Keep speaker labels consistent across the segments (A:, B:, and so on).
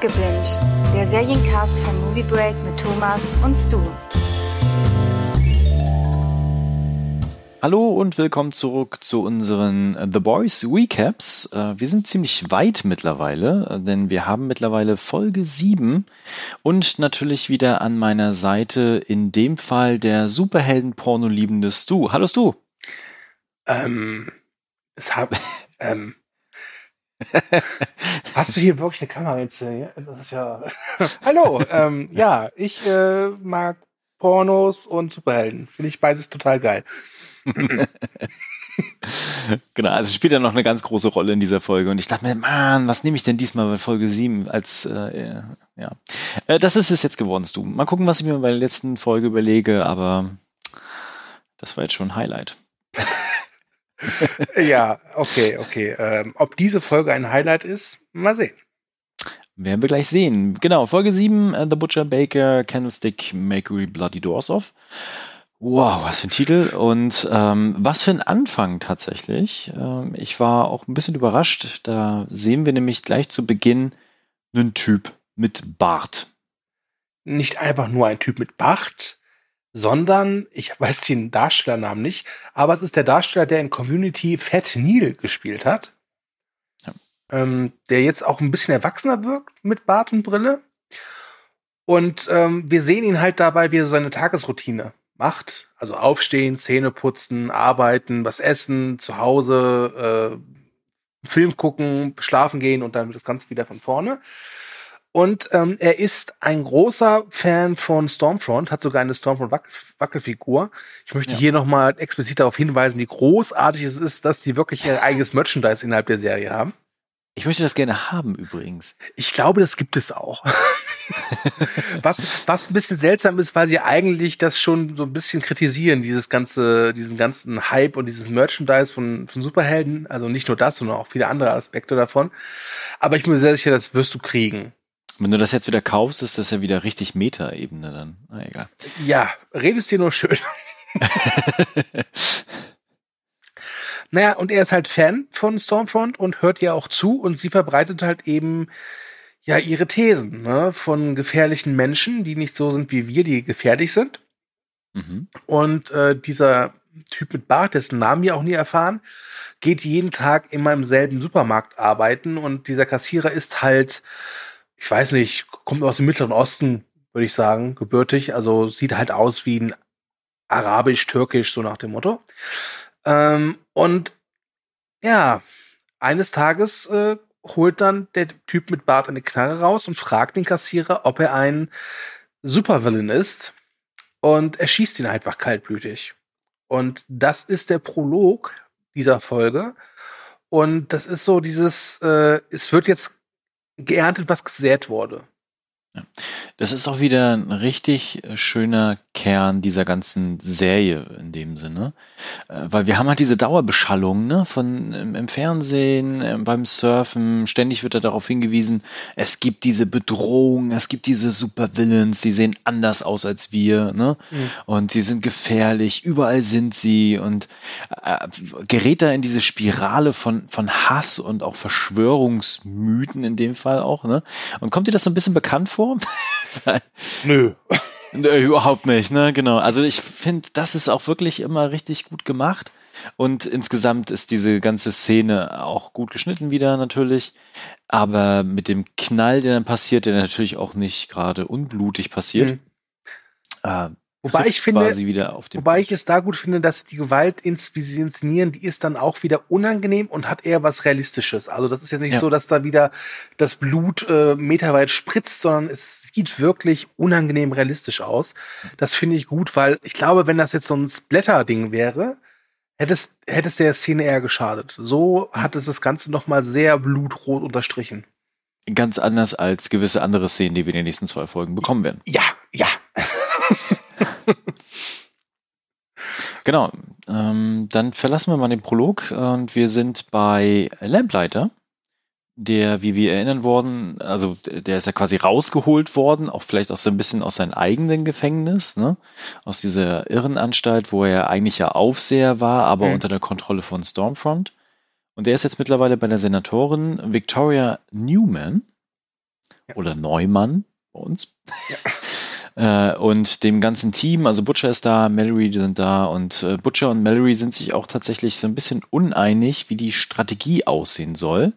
A: Gebinged, der Seriencast von Movie Break mit Thomas und Stu.
B: Hallo und willkommen zurück zu unseren äh, The Boys Recaps. Äh, wir sind ziemlich weit mittlerweile, äh, denn wir haben mittlerweile Folge 7 und natürlich wieder an meiner Seite in dem Fall der Superhelden-Porno-liebende Stu. Hallo Stu.
C: Ähm, es hab, ähm, Hast du hier wirklich eine Kamera jetzt? Das ist ja. Hallo, ähm, ja, ich äh, mag Pornos und Superhelden. Finde ich beides total geil.
B: genau, also spielt ja noch eine ganz große Rolle in dieser Folge. Und ich dachte mir, Mann, was nehme ich denn diesmal bei Folge 7 als, äh, ja. Äh, das ist es jetzt geworden, du. Mal gucken, was ich mir bei der letzten Folge überlege, aber das war jetzt schon ein Highlight.
C: ja, okay, okay. Ähm, ob diese Folge ein Highlight ist, mal sehen.
B: Werden wir gleich sehen. Genau, Folge 7, uh, The Butcher Baker, Candlestick, Makery, Bloody Doors Off. Wow, was für ein Titel und ähm, was für ein Anfang tatsächlich. Ähm, ich war auch ein bisschen überrascht. Da sehen wir nämlich gleich zu Beginn einen Typ mit Bart.
C: Nicht einfach nur ein Typ mit Bart, sondern, ich weiß den Darstellernamen nicht, aber es ist der Darsteller, der in Community Fat Neil gespielt hat. Ja. Ähm, der jetzt auch ein bisschen erwachsener wirkt mit Bart und Brille. Und ähm, wir sehen ihn halt dabei, wie er seine Tagesroutine macht. Also aufstehen, Zähne putzen, arbeiten, was essen, zu Hause, äh, Film gucken, schlafen gehen und dann das Ganze wieder von vorne. Und ähm, er ist ein großer Fan von Stormfront, hat sogar eine Stormfront-Wackelfigur. Ich möchte ja. hier nochmal explizit darauf hinweisen, wie großartig es ist, dass die wirklich ihr eigenes Merchandise innerhalb der Serie haben.
B: Ich möchte das gerne haben übrigens.
C: Ich glaube, das gibt es auch. was, was ein bisschen seltsam ist, weil sie eigentlich das schon so ein bisschen kritisieren, dieses ganze, diesen ganzen Hype und dieses Merchandise von, von Superhelden. Also nicht nur das, sondern auch viele andere Aspekte davon. Aber ich bin mir sehr sicher, das wirst du kriegen.
B: Wenn du das jetzt wieder kaufst, ist das ja wieder richtig Meta-Ebene dann. Na egal.
C: Ja, redest dir nur schön. naja, und er ist halt Fan von Stormfront und hört ja auch zu und sie verbreitet halt eben ja ihre Thesen ne, von gefährlichen Menschen, die nicht so sind wie wir, die gefährlich sind. Mhm. Und äh, dieser Typ mit Bart, dessen Namen wir auch nie erfahren, geht jeden Tag immer im selben Supermarkt arbeiten und dieser Kassierer ist halt, ich weiß nicht, kommt aus dem Mittleren Osten, würde ich sagen, gebürtig, also sieht halt aus wie ein Arabisch-Türkisch, so nach dem Motto. Ähm, und ja, eines Tages äh, holt dann der Typ mit Bart eine Knarre raus und fragt den Kassierer, ob er ein Supervillain ist. Und er schießt ihn einfach kaltblütig. Und das ist der Prolog dieser Folge. Und das ist so dieses, äh, es wird jetzt geerntet, was gesät wurde.
B: Das ist auch wieder ein richtig äh, schöner Kern dieser ganzen Serie in dem Sinne. Äh, weil wir haben halt diese Dauerbeschallung, ne, von im, im Fernsehen, äh, beim Surfen, ständig wird da darauf hingewiesen, es gibt diese Bedrohung, es gibt diese Supervillains, die sehen anders aus als wir, ne? Mhm. Und sie sind gefährlich, überall sind sie und äh, gerät da in diese Spirale von, von Hass und auch Verschwörungsmythen in dem Fall auch, ne? Und kommt dir das so ein bisschen bekannt vor?
C: Nö.
B: Nö, überhaupt nicht, ne? Genau. Also ich finde, das ist auch wirklich immer richtig gut gemacht. Und insgesamt ist diese ganze Szene auch gut geschnitten wieder natürlich. Aber mit dem Knall, der dann passiert, der natürlich auch nicht gerade unblutig passiert, mhm.
C: äh, Wobei ich finde, wobei ich es da gut finde, dass die Gewalt, ins, wie sie inszenieren, die ist dann auch wieder unangenehm und hat eher was Realistisches. Also das ist jetzt nicht ja. so, dass da wieder das Blut äh, meterweit spritzt, sondern es sieht wirklich unangenehm realistisch aus. Das finde ich gut, weil ich glaube, wenn das jetzt so ein Splatter-Ding wäre, hätte es, hätte es der Szene eher geschadet. So hat es das Ganze nochmal sehr blutrot unterstrichen.
B: Ganz anders als gewisse andere Szenen, die wir in den nächsten zwei Folgen bekommen werden.
C: Ja, ja.
B: genau. Ähm, dann verlassen wir mal den Prolog und wir sind bei Lamplighter, der, wie wir erinnern worden, also der ist ja quasi rausgeholt worden, auch vielleicht auch so ein bisschen aus seinem eigenen Gefängnis, ne? aus dieser Irrenanstalt, wo er eigentlich ja Aufseher war, aber mhm. unter der Kontrolle von Stormfront. Und der ist jetzt mittlerweile bei der Senatorin Victoria Newman. oder Neumann bei uns. Äh, und dem ganzen Team, also Butcher ist da, Mallory sind da und äh, Butcher und Mallory sind sich auch tatsächlich so ein bisschen uneinig, wie die Strategie aussehen soll.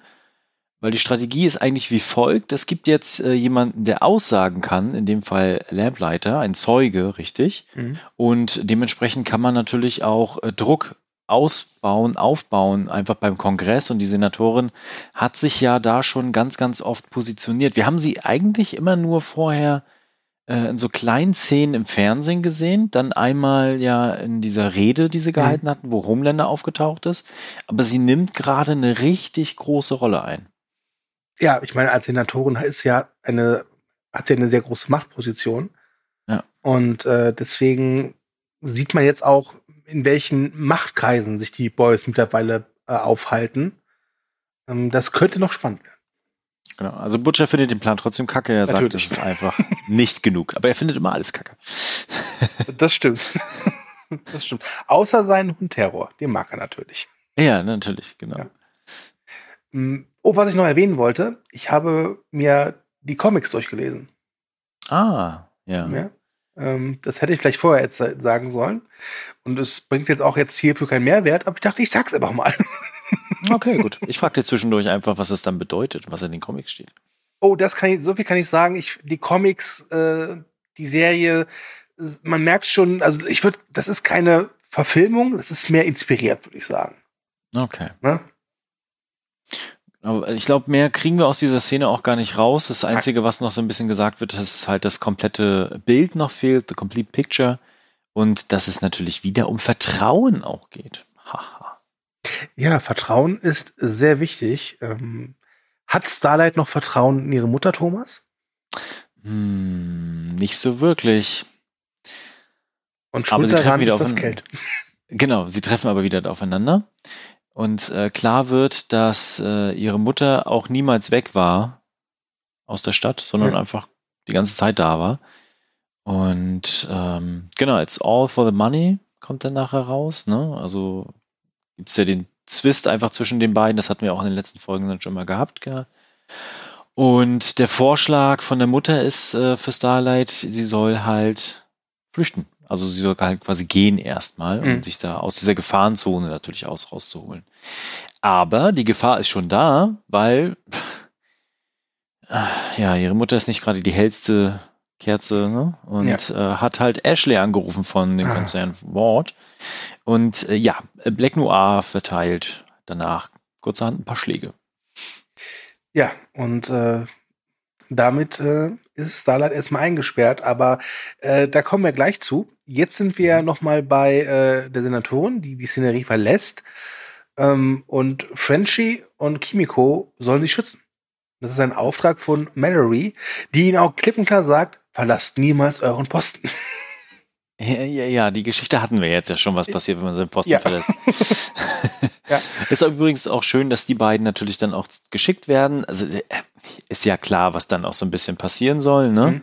B: Weil die Strategie ist eigentlich wie folgt. Es gibt jetzt äh, jemanden, der aussagen kann, in dem Fall Lamplighter, ein Zeuge, richtig.
C: Mhm.
B: Und dementsprechend kann man natürlich auch äh, Druck ausbauen, aufbauen, einfach beim Kongress. Und die Senatorin hat sich ja da schon ganz, ganz oft positioniert. Wir haben sie eigentlich immer nur vorher äh, in so kleinen Szenen im Fernsehen gesehen, dann einmal ja in dieser Rede, die sie gehalten hatten, wo Homelander aufgetaucht ist. Aber sie nimmt gerade eine richtig große Rolle ein.
C: Ja, ich meine, als Senatorin ist ja eine, hat sie eine sehr große Machtposition.
B: Ja.
C: Und äh, deswegen sieht man jetzt auch, in welchen Machtkreisen sich die Boys mittlerweile äh, aufhalten. Ähm, das könnte noch spannend werden.
B: Genau. Also Butcher findet den Plan trotzdem kacke. Er sagt,
C: Natürlich.
B: es ist einfach nicht genug. Aber er findet immer alles kacke.
C: Das stimmt. das stimmt. Außer seinen Hund Terror, den mag er natürlich.
B: Ja, natürlich, genau.
C: Ja. Mm, Oh, was ich noch erwähnen wollte, ich habe mir die Comics durchgelesen.
B: Ah, ja.
C: Ja? Ähm, das hätte ich vielleicht vorher jetzt sagen sollen. Und es bringt jetzt auch jetzt hierfür keinen Mehrwert, aber ich dachte, ich sag's einfach mal.
B: Okay, gut. Ich frage dir zwischendurch einfach, was es dann bedeutet, was in den Comics steht.
C: Oh, das kann ich, so viel kann ich sagen. Ich, die Comics, äh, die Serie, man merkt schon, also ich würde, das ist keine Verfilmung, das ist mehr inspiriert, würde ich sagen.
B: Okay.
C: Ne?
B: Aber ich glaube, mehr kriegen wir aus dieser Szene auch gar nicht raus. Das Einzige, was noch so ein bisschen gesagt wird, ist halt das komplette Bild noch fehlt, the complete picture. Und dass es natürlich wieder um Vertrauen auch geht. Haha.
C: Ja, Vertrauen ist sehr wichtig. Ähm, hat Starlight noch Vertrauen in ihre Mutter, Thomas?
B: Hm, nicht so wirklich.
C: Und
B: Aber
C: schuld
B: sie treffen wieder
C: ist das
B: aufeinander.
C: Geld.
B: Genau, sie treffen aber wieder aufeinander. Und äh, klar wird, dass äh, ihre Mutter auch niemals weg war aus der Stadt, sondern
C: Ja.
B: einfach die ganze Zeit da war. Und ähm, genau, it's all for the money, kommt dann nachher raus. Ne? Also gibt es ja den Zwist einfach zwischen den beiden, das hatten wir auch in den letzten Folgen dann schon mal gehabt. Gell? Und der Vorschlag von der Mutter ist äh, für Starlight, sie soll halt flüchten. Also sie soll halt quasi gehen erstmal, um
C: Mhm.
B: sich da aus dieser Gefahrenzone natürlich aus rauszuholen. Aber die Gefahr ist schon da, weil ja, ihre Mutter ist nicht gerade die hellste Kerze, ne? Und äh, hat halt Ashley angerufen von dem
C: Ah.
B: Konzern Ward. Und äh, ja, Black Noir verteilt danach kurzerhand ein paar Schläge.
C: Ja, und äh, damit äh, ist Starlight erstmal eingesperrt, aber äh, da kommen wir gleich zu. Jetzt sind wir
B: Mhm.
C: noch mal bei äh, der Senatorin, die die Szenerie verlässt. Ähm, und Frenchie und Kimiko sollen sie schützen. Das ist ein Auftrag von Mallory, die ihnen auch klipp und klar sagt, verlasst niemals euren Posten.
B: Ja, ja, ja, die Geschichte hatten wir jetzt ja schon, was passiert, wenn man seinen Posten
C: Ja.
B: verlässt.
C: Ja.
B: Ist übrigens auch schön, dass die beiden natürlich dann auch geschickt werden. Also äh, ist ja klar, was dann auch so ein bisschen passieren soll, ne?
C: Mhm.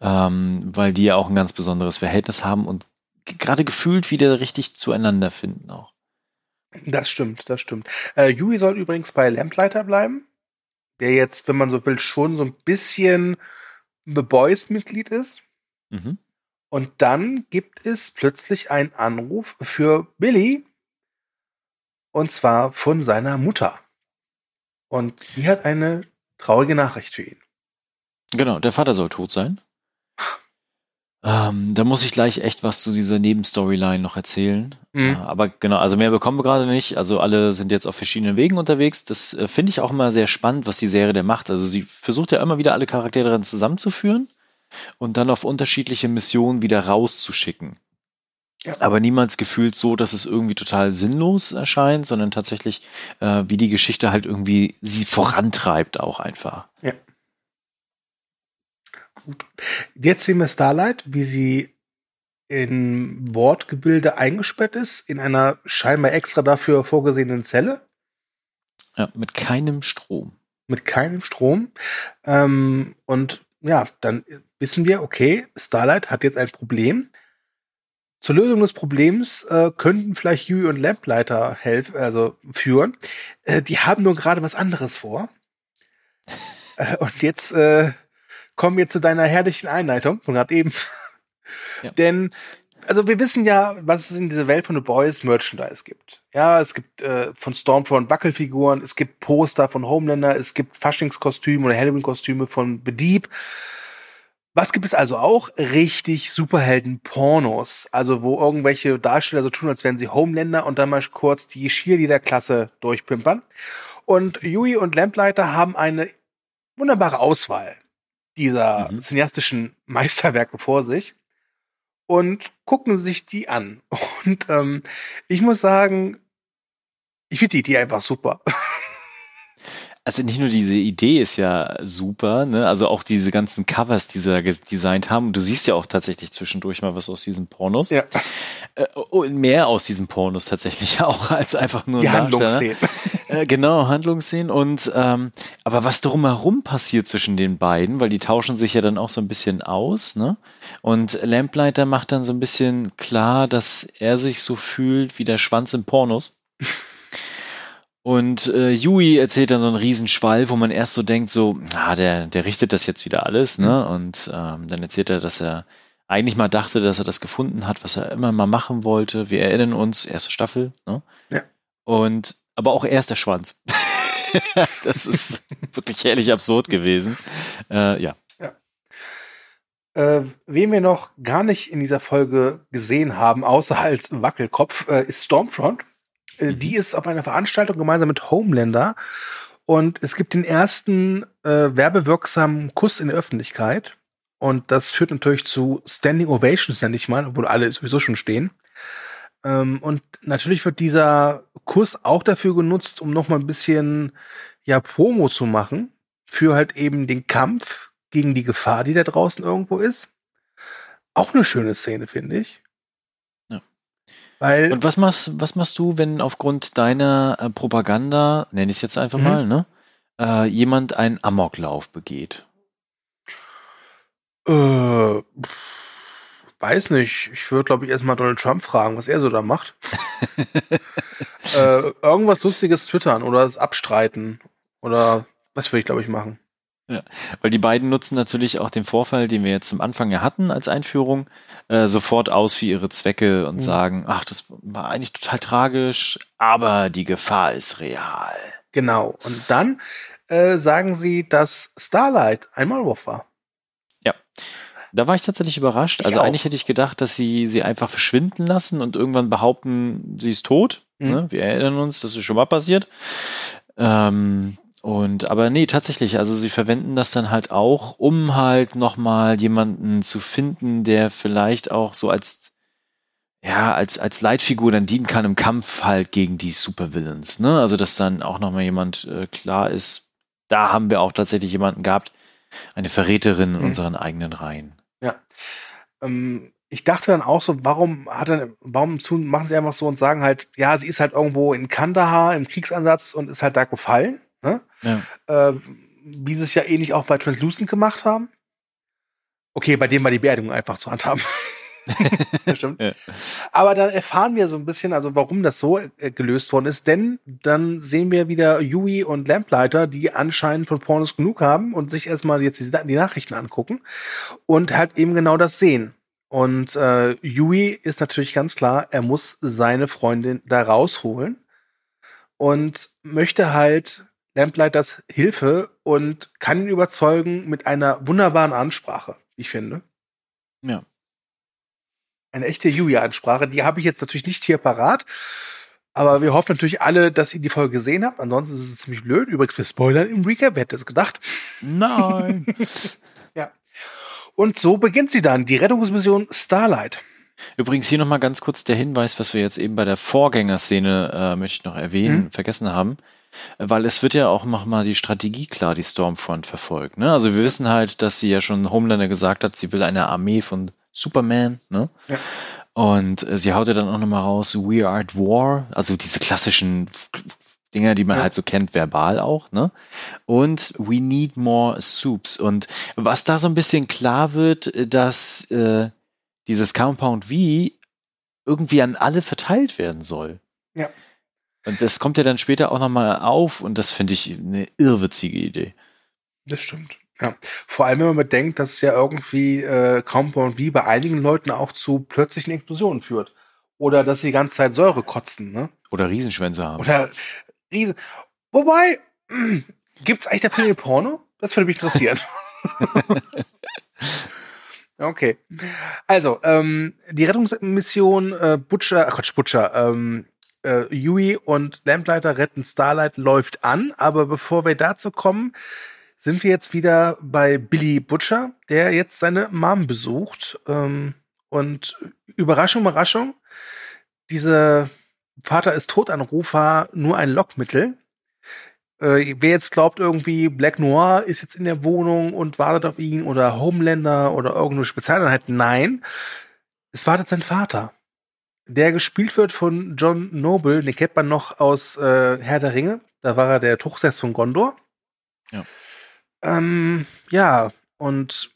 B: Ähm, weil die ja auch ein ganz besonderes Verhältnis haben und gerade gefühlt wieder richtig zueinander finden auch.
C: Das stimmt, das stimmt. Äh, Yui soll übrigens bei Lamplighter bleiben, der jetzt, wenn man so will, schon so ein bisschen The Boys-Mitglied ist.
B: Mhm.
C: Und dann gibt es plötzlich einen Anruf für Billy. Und zwar von seiner Mutter. Und die hat eine traurige Nachricht für ihn.
B: Genau, der Vater soll tot sein. Ähm, da muss ich gleich echt was zu dieser Nebenstoryline noch erzählen.
C: Mhm.
B: Äh, aber genau, also mehr bekommen wir gerade nicht. Also alle sind jetzt auf verschiedenen Wegen unterwegs. Das äh, finde ich auch immer sehr spannend, was die Serie da macht. Also sie versucht ja immer wieder alle Charaktere dann zusammenzuführen und dann auf unterschiedliche Missionen wieder rauszuschicken.
C: Ja.
B: Aber niemals gefühlt so, dass es irgendwie total sinnlos erscheint, sondern tatsächlich, äh, wie die Geschichte halt irgendwie sie vorantreibt auch einfach.
C: Jetzt sehen wir Starlight, wie sie in Wortgebilde eingesperrt ist, in einer scheinbar extra dafür vorgesehenen Zelle.
B: Ja, mit keinem Strom.
C: mit keinem Strom. Ähm, und ja, dann wissen wir, okay, Starlight hat jetzt ein Problem. Zur Lösung des Problems äh, könnten vielleicht Yui und Lamplighter helfen, also führen. Äh, die haben nur gerade was anderes vor. äh, und jetzt äh, kommen wir zu deiner herrlichen Einleitung von gerade eben. Ja. Denn, also wir wissen ja, was es in dieser Welt von The Boys Merchandise gibt. Ja, es gibt äh, von Stormfront Wackelfiguren, es gibt Poster von Homelander, es gibt Faschingskostüme oder Halloween-Kostüme von Bedeep. Was gibt es also auch? Richtig Superhelden-Pornos. Also wo irgendwelche Darsteller so tun, als wären sie Homelander und dann mal kurz die Cheerleader-Klasse durchpimpern. Und Yui und Lamplighter haben eine wunderbare Auswahl dieser mhm. cineastischen Meisterwerke vor sich und gucken sich die an. Und ähm, ich muss sagen, ich finde die Idee einfach super.
B: Also nicht nur diese Idee ist ja super, ne? Also auch diese ganzen Covers, die sie da designt haben. Du siehst ja auch tatsächlich zwischendurch mal was aus diesen Pornos. Ja. Äh, und mehr aus diesen Pornos tatsächlich auch als einfach nur
C: die Handlungsszenen.
B: Äh, genau, Handlungsszenen. Und ähm, aber was drumherum passiert zwischen den beiden, weil die tauschen sich ja dann auch so ein bisschen aus, ne? Und Lamplighter macht dann so ein bisschen klar, dass er sich so fühlt wie der Schwanz im Pornos. Und äh, Yui erzählt dann so einen Riesenschwall, wo man erst so denkt, so, ah, der, der richtet das jetzt wieder alles, ne? Mhm. Und ähm, dann erzählt er, dass er eigentlich mal dachte, dass er das gefunden hat, was er immer mal machen wollte. Wir erinnern uns, erste Staffel, ne?
C: Ja.
B: Und aber auch erst der Schwanz. das ist wirklich herrlich absurd gewesen. Äh, ja.
C: ja. Äh, wen wir noch gar nicht in dieser Folge gesehen haben, außer als Wackelkopf, äh, ist Stormfront. Äh, mhm. Die ist auf einer Veranstaltung gemeinsam mit Homelander. Und es gibt den ersten äh, werbewirksamen Kuss in der Öffentlichkeit. Und das führt natürlich zu Standing Ovations, nenne ich mal, obwohl alle sowieso schon stehen. Ähm, und natürlich wird dieser Kuss auch dafür genutzt, um noch mal ein bisschen ja Promo zu machen für halt eben den Kampf gegen die Gefahr, die da draußen irgendwo ist. Auch eine schöne Szene, finde ich.
B: Weil Und was machst, was machst du, wenn aufgrund deiner äh, Propaganda, nenne ich es jetzt einfach mhm. mal, ne, äh, jemand einen Amoklauf begeht?
C: Äh, weiß nicht. Ich würde, glaube ich, erstmal Donald Trump fragen, was er so da macht. äh, irgendwas Lustiges twittern oder es abstreiten. Oder was würde ich, glaube ich, machen.
B: Ja, weil die beiden nutzen natürlich auch den Vorfall, den wir jetzt zum Anfang ja hatten als Einführung, äh, sofort aus für ihre Zwecke und mhm. sagen, ach, das war eigentlich total tragisch, aber die Gefahr ist real.
C: Genau. Und dann äh, sagen sie, dass Starlight ein Maulwurf war.
B: Ja. Da war ich tatsächlich überrascht. Ich also auch. eigentlich hätte ich gedacht, dass sie sie einfach verschwinden lassen und irgendwann behaupten, sie ist tot. Mhm. Ne? Wir erinnern uns, das ist schon mal passiert. Ähm, und aber nee, tatsächlich, also sie verwenden das dann halt auch, um halt nochmal jemanden zu finden, der vielleicht auch so als ja, als, als Leitfigur dann dienen kann im Kampf halt gegen die Supervillains, ne? Also dass dann auch nochmal jemand äh, klar ist, da haben wir auch tatsächlich jemanden gehabt, eine Verräterin in mhm. unseren eigenen Reihen.
C: Ähm, ich dachte dann auch so, warum hat er, warum machen sie einfach so und sagen halt, ja, sie ist halt irgendwo in Kandahar im Kriegsansatz und ist halt da gefallen. Ne? Ja. Äh, wie sie es ja ähnlich auch bei Translucent gemacht haben. Okay, bei dem war die Beerdigung einfach zu handhaben. das stimmt. Ja. Aber dann erfahren wir so ein bisschen, also warum das so äh, gelöst worden ist, denn dann sehen wir wieder Yui und Lamplighter, die anscheinend von Pornos genug haben und sich erstmal jetzt die, die Nachrichten angucken und halt eben genau das sehen. Und äh, Yui ist natürlich ganz klar, er muss seine Freundin da rausholen und möchte halt Lamplighters Hilfe und kann ihn überzeugen mit einer wunderbaren Ansprache, ich finde.
B: Ja.
C: Eine echte Yuya-Ansprache, die habe ich jetzt natürlich nicht hier parat. Aber wir hoffen natürlich alle, dass ihr die Folge gesehen habt. Ansonsten ist es ziemlich blöd. Übrigens, wir spoilern im Recap. Wer hätte es gedacht?
B: Nein.
C: ja. Und so beginnt sie dann, die Rettungsmission Starlight.
B: Übrigens hier nochmal ganz kurz der Hinweis, was wir jetzt eben bei der Vorgängerszene, äh, möchte ich noch erwähnen, mhm. vergessen haben. Weil es wird ja auch nochmal die Strategie klar, die Stormfront verfolgt. Ne? Also wir wissen halt, dass sie ja schon Homelander gesagt hat, sie will eine Armee von Superman. Ne? Ja. Und äh, sie haut ja dann auch nochmal raus, We are at war, also diese klassischen Dinger, die man ja. halt so kennt, verbal auch, ne? Und we need more soups. Und was da so ein bisschen klar wird, dass äh, dieses Compound V irgendwie an alle verteilt werden soll.
C: Ja.
B: Und das kommt ja dann später auch nochmal auf und das finde ich eine irrwitzige Idee.
C: Das stimmt. Ja, vor allem wenn man bedenkt, dass es ja irgendwie äh, Compound V bei einigen Leuten auch zu plötzlichen Explosionen führt. Oder dass sie die ganze Zeit Säure kotzen, ne?
B: Oder Riesenschwänze haben.
C: Oder Riesen. Wobei, gibt's eigentlich dafür eine Porno? Das würde mich interessieren. okay. Also, ähm, die Rettungsmission äh, Butcher, ach Quatsch, Butcher, ähm, äh, Yui und Lamplighter retten Starlight läuft an, aber bevor wir dazu kommen, sind wir jetzt wieder bei Billy Butcher, der jetzt seine Mom besucht. Ähm, und Überraschung, Überraschung, dieser Vater ist Totanrufer nur ein Lockmittel. Äh, wer jetzt glaubt, irgendwie Black Noir ist jetzt in der Wohnung und wartet auf ihn oder Homelander oder irgendeine Spezialeinheit, nein, es wartet sein Vater der gespielt wird von John Noble. Den kennt man noch aus äh, Herr der Ringe. Da war er der Tuchsess von Gondor.
B: Ja.
C: Ähm, ja, und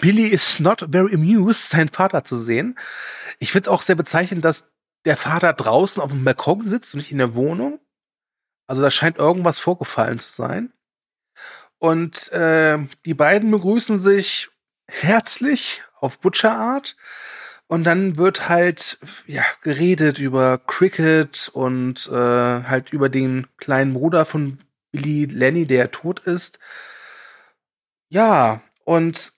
C: Billy is not very amused, seinen Vater zu sehen. Ich finde es auch sehr bezeichnend, dass der Vater draußen auf dem Balkon sitzt und nicht in der Wohnung. Also da scheint irgendwas vorgefallen zu sein. Und äh, die beiden begrüßen sich herzlich auf Butcher-Art. Und dann wird halt ja geredet über Cricket und äh, halt über den kleinen Bruder von Billy Lenny, der tot ist. Ja, und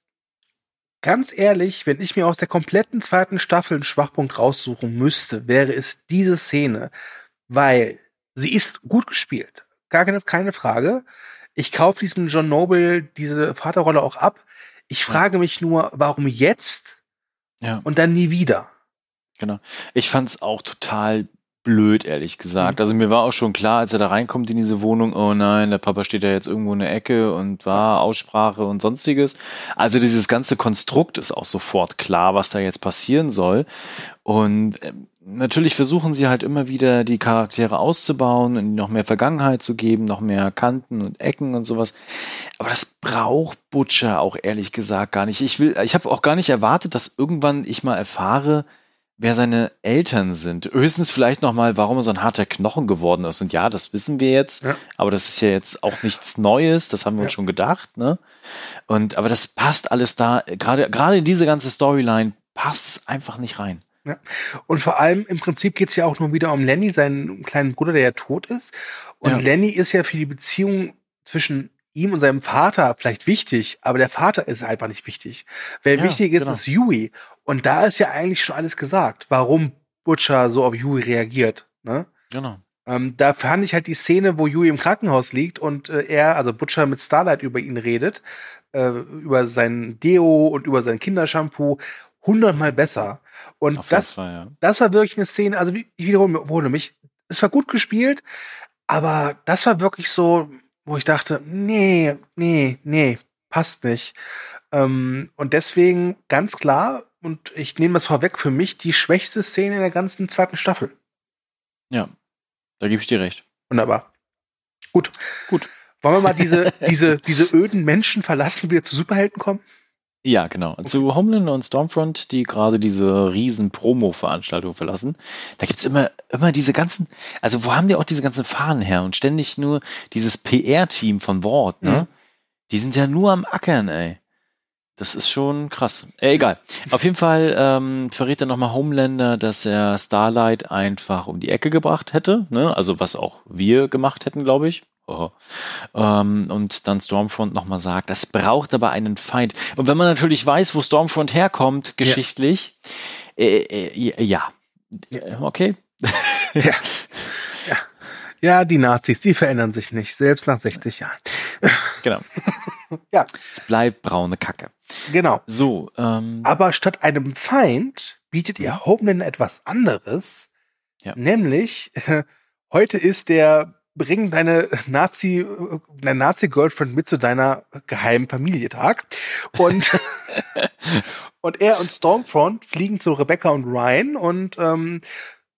C: ganz ehrlich, wenn ich mir aus der kompletten zweiten Staffel einen Schwachpunkt raussuchen müsste, wäre es diese Szene, weil sie ist gut gespielt. Gar keine, keine Frage. Ich kaufe diesem John Noble diese Vaterrolle auch ab. Ich frage mich nur, warum jetzt
B: ja.
C: Und dann nie wieder.
B: Genau. Ich fand es auch total blöd, ehrlich gesagt. Mhm. Also mir war auch schon klar, als er da reinkommt in diese Wohnung, oh nein, der Papa steht da jetzt irgendwo in der Ecke und war Aussprache und sonstiges. Also dieses ganze Konstrukt ist auch sofort klar, was da jetzt passieren soll. Und ähm, natürlich versuchen sie halt immer wieder die Charaktere auszubauen und noch mehr Vergangenheit zu geben, noch mehr Kanten und Ecken und sowas. Aber das braucht Butcher auch ehrlich gesagt gar nicht. Ich will, ich habe auch gar nicht erwartet, dass irgendwann ich mal erfahre, wer seine Eltern sind. Höchstens vielleicht noch mal, warum er so ein harter Knochen geworden ist. Und ja, das wissen wir jetzt. Ja. Aber das ist ja jetzt auch nichts Neues. Das haben wir ja. uns schon gedacht. Ne? Und aber das passt alles da. Gerade gerade in diese ganze Storyline passt es einfach nicht rein.
C: Ja. Und vor allem im Prinzip geht es ja auch nur wieder um Lenny, seinen kleinen Bruder, der ja tot ist. Und ja. Lenny ist ja für die Beziehung zwischen ihm und seinem Vater vielleicht wichtig, aber der Vater ist einfach nicht wichtig. Wer ja, wichtig ist, genau. ist Yui. Und da ist ja eigentlich schon alles gesagt, warum Butcher so auf Yui reagiert. Ne?
B: Genau.
C: Ähm, da fand ich halt die Szene, wo Yui im Krankenhaus liegt und äh, er, also Butcher mit Starlight über ihn redet, äh, über sein Deo und über sein Kindershampoo, hundertmal besser. Und das, Fall, ja. das war wirklich eine Szene, also ich wiederhole mich, es war gut gespielt, aber das war wirklich so, wo ich dachte, nee, nee, nee, passt nicht. Ähm, und deswegen ganz klar, und ich nehme das vorweg, für mich die schwächste Szene in der ganzen zweiten Staffel.
B: Ja, da gebe ich dir recht.
C: Wunderbar. Gut. Gut. Wollen wir mal diese, diese, diese öden Menschen verlassen, wieder zu Superhelden kommen?
B: Ja, genau. Okay. Zu Homeland und Stormfront, die gerade diese riesen Promo-Veranstaltung verlassen. Da gibt's immer, immer diese ganzen, also wo haben die auch diese ganzen Fahnen her? Und ständig nur dieses PR-Team von Ward, ne? Mhm. Die sind ja nur am Ackern, ey. Das ist schon krass. Äh, egal. Auf jeden Fall ähm, verrät er nochmal Homelander, dass er Starlight einfach um die Ecke gebracht hätte. Ne? Also was auch wir gemacht hätten, glaube ich. Oh. Ähm, und dann Stormfront nochmal sagt, das braucht aber einen Feind. Und wenn man natürlich weiß, wo Stormfront herkommt, geschichtlich, ja, äh, äh, ja. ja. okay.
C: ja. ja. Ja, die Nazis, die verändern sich nicht, selbst nach 60 Jahren.
B: genau. ja. Es bleibt braune Kacke.
C: Genau.
B: So. Ähm,
C: aber statt einem Feind bietet ihr Homeland etwas anderes. Ja. Nämlich, äh, heute ist der bring deine Nazi, deine Nazi-Girlfriend mit zu deiner geheimen Familietag. Und, und er und Stormfront fliegen zu Rebecca und Ryan und ähm,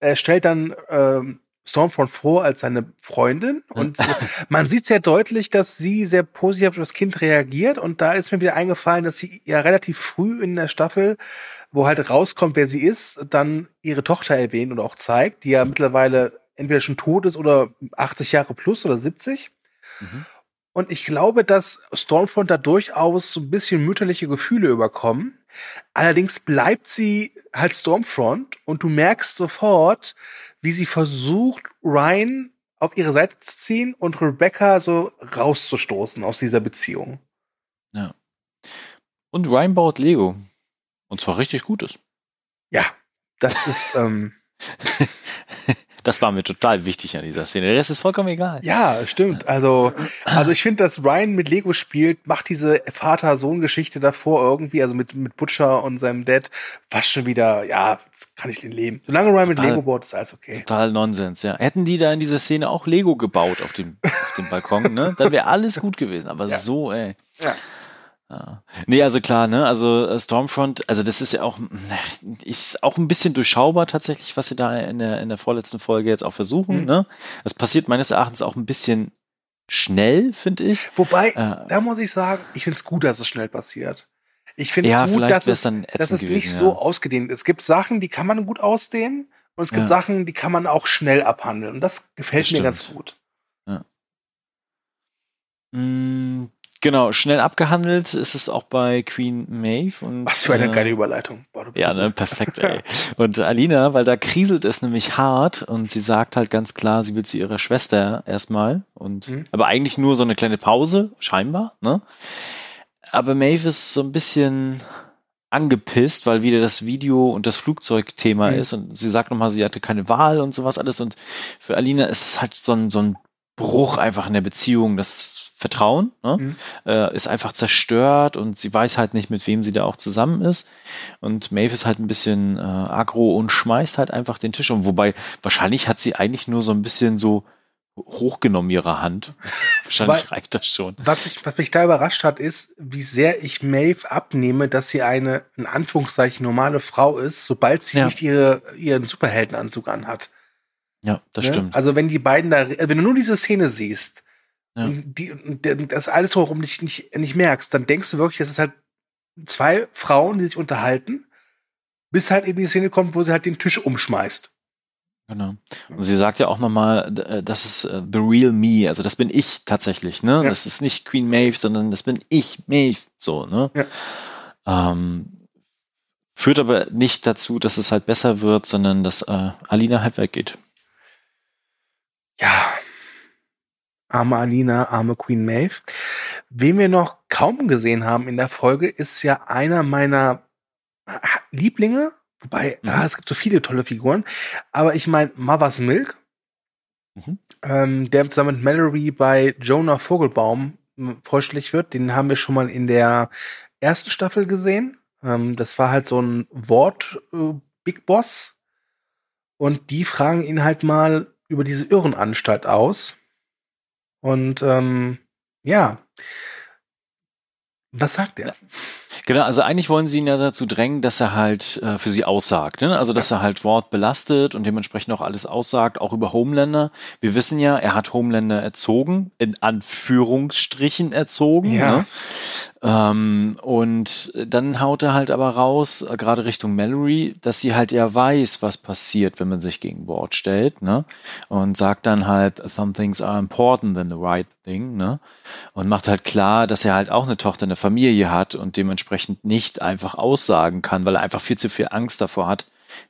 C: er stellt dann ähm, Stormfront vor als seine Freundin und man sieht sehr deutlich, dass sie sehr positiv auf das Kind reagiert und da ist mir wieder eingefallen, dass sie ja relativ früh in der Staffel, wo halt rauskommt, wer sie ist, dann ihre Tochter erwähnt und auch zeigt, die ja mittlerweile entweder schon tot ist oder 80 Jahre plus oder 70. Mhm. Und ich glaube, dass Stormfront da durchaus so ein bisschen mütterliche Gefühle überkommen. Allerdings bleibt sie halt Stormfront und du merkst sofort, wie sie versucht, Ryan auf ihre Seite zu ziehen und Rebecca so rauszustoßen aus dieser Beziehung.
B: Ja. Und Ryan baut Lego. Und zwar richtig Gutes.
C: Ja, das ist, ähm,
B: Das war mir total wichtig an dieser Szene. Der Rest ist vollkommen egal.
C: Ja, stimmt. Also, also ich finde, dass Ryan mit Lego spielt, macht diese Vater-Sohn-Geschichte davor irgendwie, also mit, mit Butcher und seinem Dad, fast schon wieder, ja, kann ich den leben. Solange Ryan total, mit Lego baut, ist alles okay.
B: Total Nonsens, ja. Hätten die da in dieser Szene auch Lego gebaut auf dem, auf dem Balkon, ne? Dann wäre alles gut gewesen. Aber ja. so, ey. Ja. Ja. Nee, also klar, ne, also äh, Stormfront, also das ist ja auch, ist auch ein bisschen durchschaubar tatsächlich, was sie da in der, in der vorletzten Folge jetzt auch versuchen, mhm. ne. Das passiert meines Erachtens auch ein bisschen schnell, finde ich.
C: Wobei, äh, da muss ich sagen, ich finde es gut, dass es schnell passiert. Ich finde ja, gut, dass es, dass es nicht gewesen, so ja. ausgedehnt ist. Es gibt Sachen, die kann man gut ausdehnen und es gibt ja. Sachen, die kann man auch schnell abhandeln. Und das gefällt das mir ganz gut. Ja.
B: Mm, Genau, schnell abgehandelt ist es auch bei Queen Maeve. Und,
C: Was für eine äh, geile Überleitung.
B: Boah, ja, ne, perfekt, ey. Und Alina, weil da kriselt es nämlich hart und sie sagt halt ganz klar, sie will zu ihrer Schwester erstmal und, mhm. aber eigentlich nur so eine kleine Pause, scheinbar, ne? Aber Maeve ist so ein bisschen angepisst, weil wieder das Video und das Flugzeugthema mhm. ist und sie sagt nochmal, sie hatte keine Wahl und sowas alles und für Alina ist es halt so ein, so ein Bruch einfach in der Beziehung, das Vertrauen, ne? mhm. äh, ist einfach zerstört und sie weiß halt nicht, mit wem sie da auch zusammen ist. Und Maeve ist halt ein bisschen äh, aggro und schmeißt halt einfach den Tisch um. Wobei, wahrscheinlich hat sie eigentlich nur so ein bisschen so hochgenommen ihre Hand. wahrscheinlich Weil, reicht das schon.
C: Was, ich, was mich da überrascht hat, ist, wie sehr ich Maeve abnehme, dass sie eine, in Anführungszeichen, normale Frau ist, sobald sie ja. nicht ihre, ihren Superheldenanzug anhat.
B: Ja, das ne? stimmt.
C: Also wenn die beiden da, wenn du nur diese Szene siehst, ja. die, das alles warum nicht, nicht, nicht merkst, dann denkst du wirklich, das ist halt zwei Frauen, die sich unterhalten, bis halt eben die Szene kommt, wo sie halt den Tisch umschmeißt.
B: Genau. Und sie sagt ja auch nochmal, äh, das ist uh, the real me, also das bin ich tatsächlich, ne? Ja. Das ist nicht Queen Maeve, sondern das bin ich, Maeve, so, ne? Ja. Ähm, führt aber nicht dazu, dass es halt besser wird, sondern dass äh, Alina halt weggeht.
C: Ja, Arme Alina, arme Queen Maeve. Wen wir noch kaum gesehen haben in der Folge, ist ja einer meiner Lieblinge. Wobei, mhm. ja, es gibt so viele tolle Figuren. Aber ich meine, Mother's Milk, mhm. ähm, der zusammen mit Mallory bei Jonah Vogelbaum hm, vorstellig wird. Den haben wir schon mal in der ersten Staffel gesehen. Ähm, das war halt so ein Wort äh, Big Boss. Und die fragen ihn halt mal über diese Irrenanstalt aus. Und ähm, ja, was sagt er?
B: Genau, also eigentlich wollen sie ihn ja dazu drängen, dass er halt äh, für sie aussagt. Ne? Also, dass er halt Wort belastet und dementsprechend auch alles aussagt, auch über Homelander. Wir wissen ja, er hat Homelander erzogen, in Anführungsstrichen erzogen. Ja. Ne? Ähm, und dann haut er halt aber raus, äh, gerade Richtung Mallory, dass sie halt ja weiß, was passiert, wenn man sich gegen Wort stellt, ne? Und sagt dann halt, some things are important than the right thing, ne? Und macht halt klar, dass er halt auch eine Tochter, eine Familie hat und dementsprechend nicht einfach aussagen kann, weil er einfach viel zu viel Angst davor hat,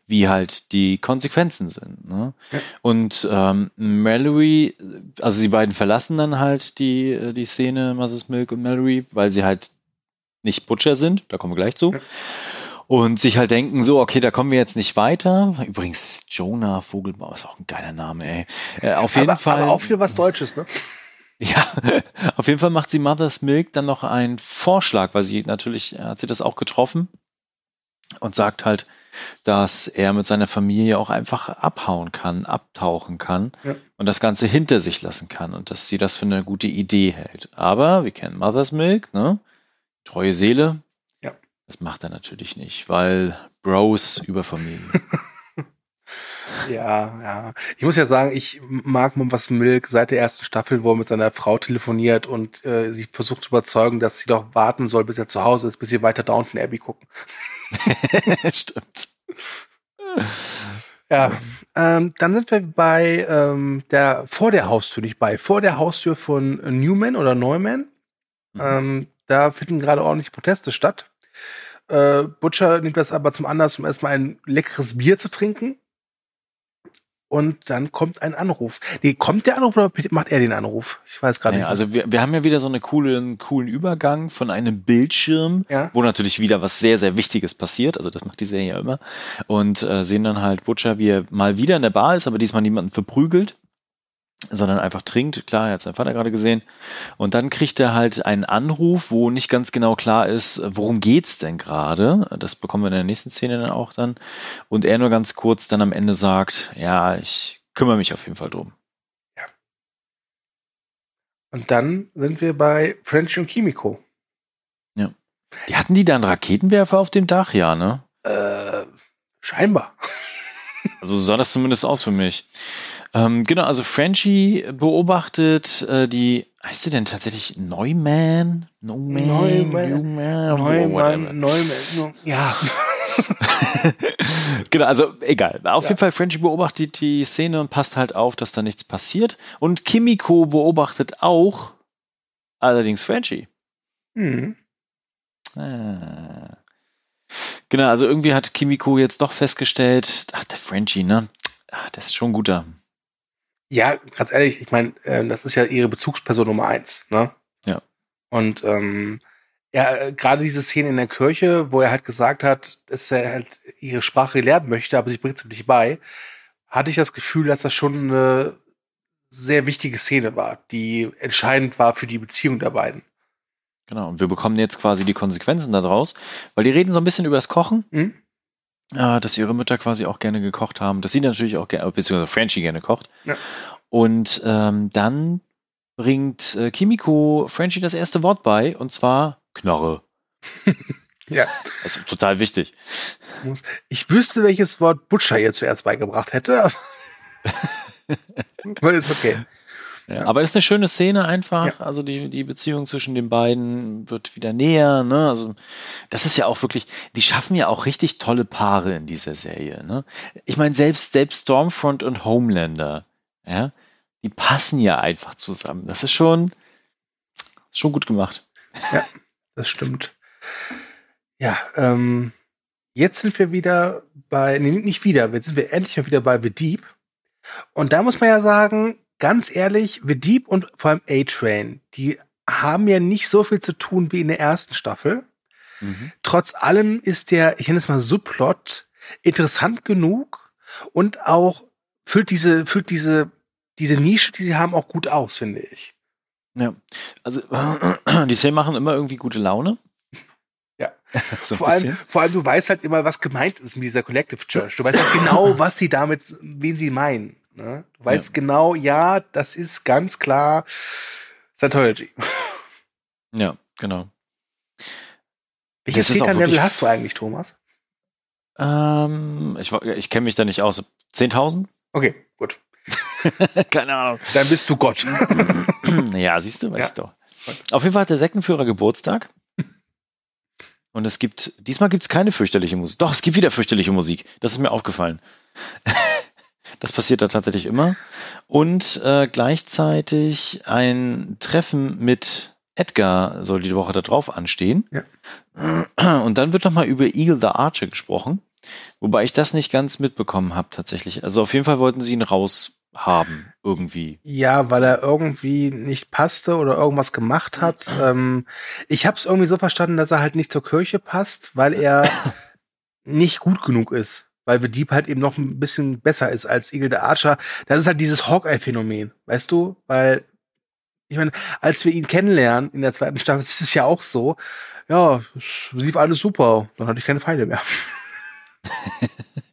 B: wie halt die Konsequenzen sind. Ne? Ja. Und ähm, Mallory, also die beiden verlassen dann halt die, äh, die Szene Mrs. Milk und Mallory, weil sie halt nicht Butcher sind, da kommen wir gleich zu. Ja. Und sich halt denken, so, okay, da kommen wir jetzt nicht weiter. Übrigens, Jonah Vogelbau ist auch ein geiler Name, ey. Äh, auf jeden
C: aber,
B: Fall.
C: Aber auch für was Deutsches, ne?
B: Ja, auf jeden Fall macht sie Mother's Milk dann noch einen Vorschlag, weil sie natürlich, hat sie das auch getroffen und sagt halt, dass er mit seiner Familie auch einfach abhauen kann, abtauchen kann ja. und das Ganze hinter sich lassen kann und dass sie das für eine gute Idee hält. Aber wir kennen Mother's Milk, ne? Treue Seele. Ja. Das macht er natürlich nicht, weil Bros über Familie.
C: Ja, ja. Ich muss ja sagen, ich mag Mother's Milk seit der ersten Staffel, wo er mit seiner Frau telefoniert und äh, sie versucht zu überzeugen, dass sie doch warten soll, bis er zu Hause ist, bis sie weiter Downton Abbey gucken.
B: Stimmt.
C: Ja, ähm, dann sind wir bei ähm, der vor der Haustür, nicht bei, vor der Haustür von Newman oder Neumann.
B: Mhm.
C: Ähm, da finden gerade ordentliche Proteste statt. Äh, Butcher nimmt das aber zum Anlass, um erstmal ein leckeres Bier zu trinken. Und dann kommt ein Anruf. Nee, kommt der Anruf oder macht er den Anruf? Ich weiß gerade
B: Naja,
C: nicht.
B: also wir, wir haben ja wieder so einen coolen, coolen Übergang von einem Bildschirm,
C: Ja.
B: wo natürlich wieder was sehr, sehr Wichtiges passiert. Also das macht die Serie ja immer. Und äh, sehen dann halt Butcher, wie er mal wieder in der Bar ist, aber diesmal niemanden verprügelt, sondern einfach trinkt. Klar, er hat seinen Vater gerade gesehen. Und dann kriegt er halt einen Anruf, wo nicht ganz genau klar ist, worum geht's denn gerade. Das bekommen wir in der nächsten Szene dann auch dann. Und er nur ganz kurz dann am Ende sagt, ja, ich kümmere mich auf jeden Fall drum.
C: Und dann sind wir bei French und Kimiko.
B: Die hatten die da einen Raketenwerfer auf dem Dach? Ja, ne?
C: Äh, scheinbar.
B: Also so sah das zumindest aus für mich. Ähm, genau, also Frenchie beobachtet äh, die, heißt sie denn tatsächlich Neumann?
C: Neumann.
B: Oh, whatever.
C: Neumann, Neumann, ja.
B: Genau, also egal. Auf
C: Ja.
B: jeden Fall, Frenchie beobachtet die Szene und passt halt auf, dass da nichts passiert. Und Kimiko beobachtet auch allerdings Frenchie.
C: Hm.
B: Ah. Genau, also irgendwie hat Kimiko jetzt doch festgestellt, ach, der Frenchie, ne? Ach, der ist schon ein guter.
C: Ja, ganz ehrlich, ich meine, äh, das ist ja ihre Bezugsperson Nummer eins, ne?
B: Ja.
C: Und ähm, ja, äh, gerade diese Szene in der Kirche, wo er halt gesagt hat, dass er halt ihre Sprache lernen möchte, aber sie bringt es ihm nicht bei, hatte ich das Gefühl, dass das schon eine sehr wichtige Szene war, die entscheidend war für die Beziehung der beiden.
B: Genau, und wir bekommen jetzt quasi die Konsequenzen daraus, weil die reden so ein bisschen über das Kochen,
C: Hm?
B: Äh, dass ihre Mütter quasi auch gerne gekocht haben, dass sie natürlich auch gerne, beziehungsweise Frenchie gerne kocht.
C: Ja.
B: Und ähm, dann bringt äh, Kimiko Frenchie das erste Wort bei, und zwar Knorre.
C: Ja.
B: Das ist total wichtig.
C: Ich wüsste, welches Wort Butcher ihr zuerst beigebracht hätte. aber ist okay.
B: Ja, aber es ist eine schöne Szene einfach. Also die, die Beziehung zwischen den beiden wird wieder näher. Ne? Also das ist ja auch wirklich, die schaffen ja auch richtig tolle Paare in dieser Serie. Ne? Ich meine, selbst, selbst Stormfront und Homelander, ja, die passen ja einfach zusammen. Das ist schon, schon gut gemacht.
C: Das stimmt. Ja, ähm, jetzt sind wir wieder bei, nee, nicht wieder, jetzt sind wir endlich mal wieder bei The Deep. Und da muss man ja sagen, ganz ehrlich, The Deep und vor allem A-Train, die haben ja nicht so viel zu tun wie in der ersten Staffel.
B: Mhm.
C: Trotz allem ist der, ich nenne es mal Subplot, interessant genug und auch füllt diese, füllt diese, diese Nische, die sie haben, auch gut aus, finde ich.
B: Ja, also die Szenen machen immer irgendwie gute Laune.
C: Ja.
B: so
C: vor, allem, vor allem, du weißt halt immer, was gemeint ist mit dieser Collective Church. Du weißt halt genau, was sie damit, wen sie meinen. Ne? Du weißt
B: Ja.
C: genau, ja, das ist ganz klar Scientology.
B: Ja, genau.
C: Welches Level hast du eigentlich, Thomas?
B: Ähm, ich ich kenne mich da nicht aus. 10.000?
C: Okay, gut.
B: Keine Ahnung.
C: Dann bist du Gott.
B: ja, siehst du, weiß
C: Ja.
B: ich doch. Auf jeden Fall hat der Sektenführer Geburtstag. Und es gibt, diesmal gibt es keine fürchterliche Musik. Doch, es gibt wieder fürchterliche Musik. Das ist mir aufgefallen. Das passiert da tatsächlich immer. Und äh, gleichzeitig ein Treffen mit Edgar soll die Woche da drauf anstehen. Und dann wird nochmal über Eagle the Archer gesprochen. Wobei ich das nicht ganz mitbekommen habe tatsächlich. Also auf jeden Fall wollten sie ihn raushaben, irgendwie.
C: Ja, weil er irgendwie nicht passte oder irgendwas gemacht hat. Ähm, ich habe es irgendwie so verstanden, dass er halt nicht zur Kirche passt, weil er nicht gut genug ist. Weil The Deep halt eben noch ein bisschen besser ist als Eagle the Archer. Das ist halt dieses Hawkeye-Phänomen, weißt du? Weil, ich meine, als wir ihn kennenlernen in der zweiten Staffel, ist es ja auch so, ja, es lief alles super. Dann hatte ich keine Feinde mehr.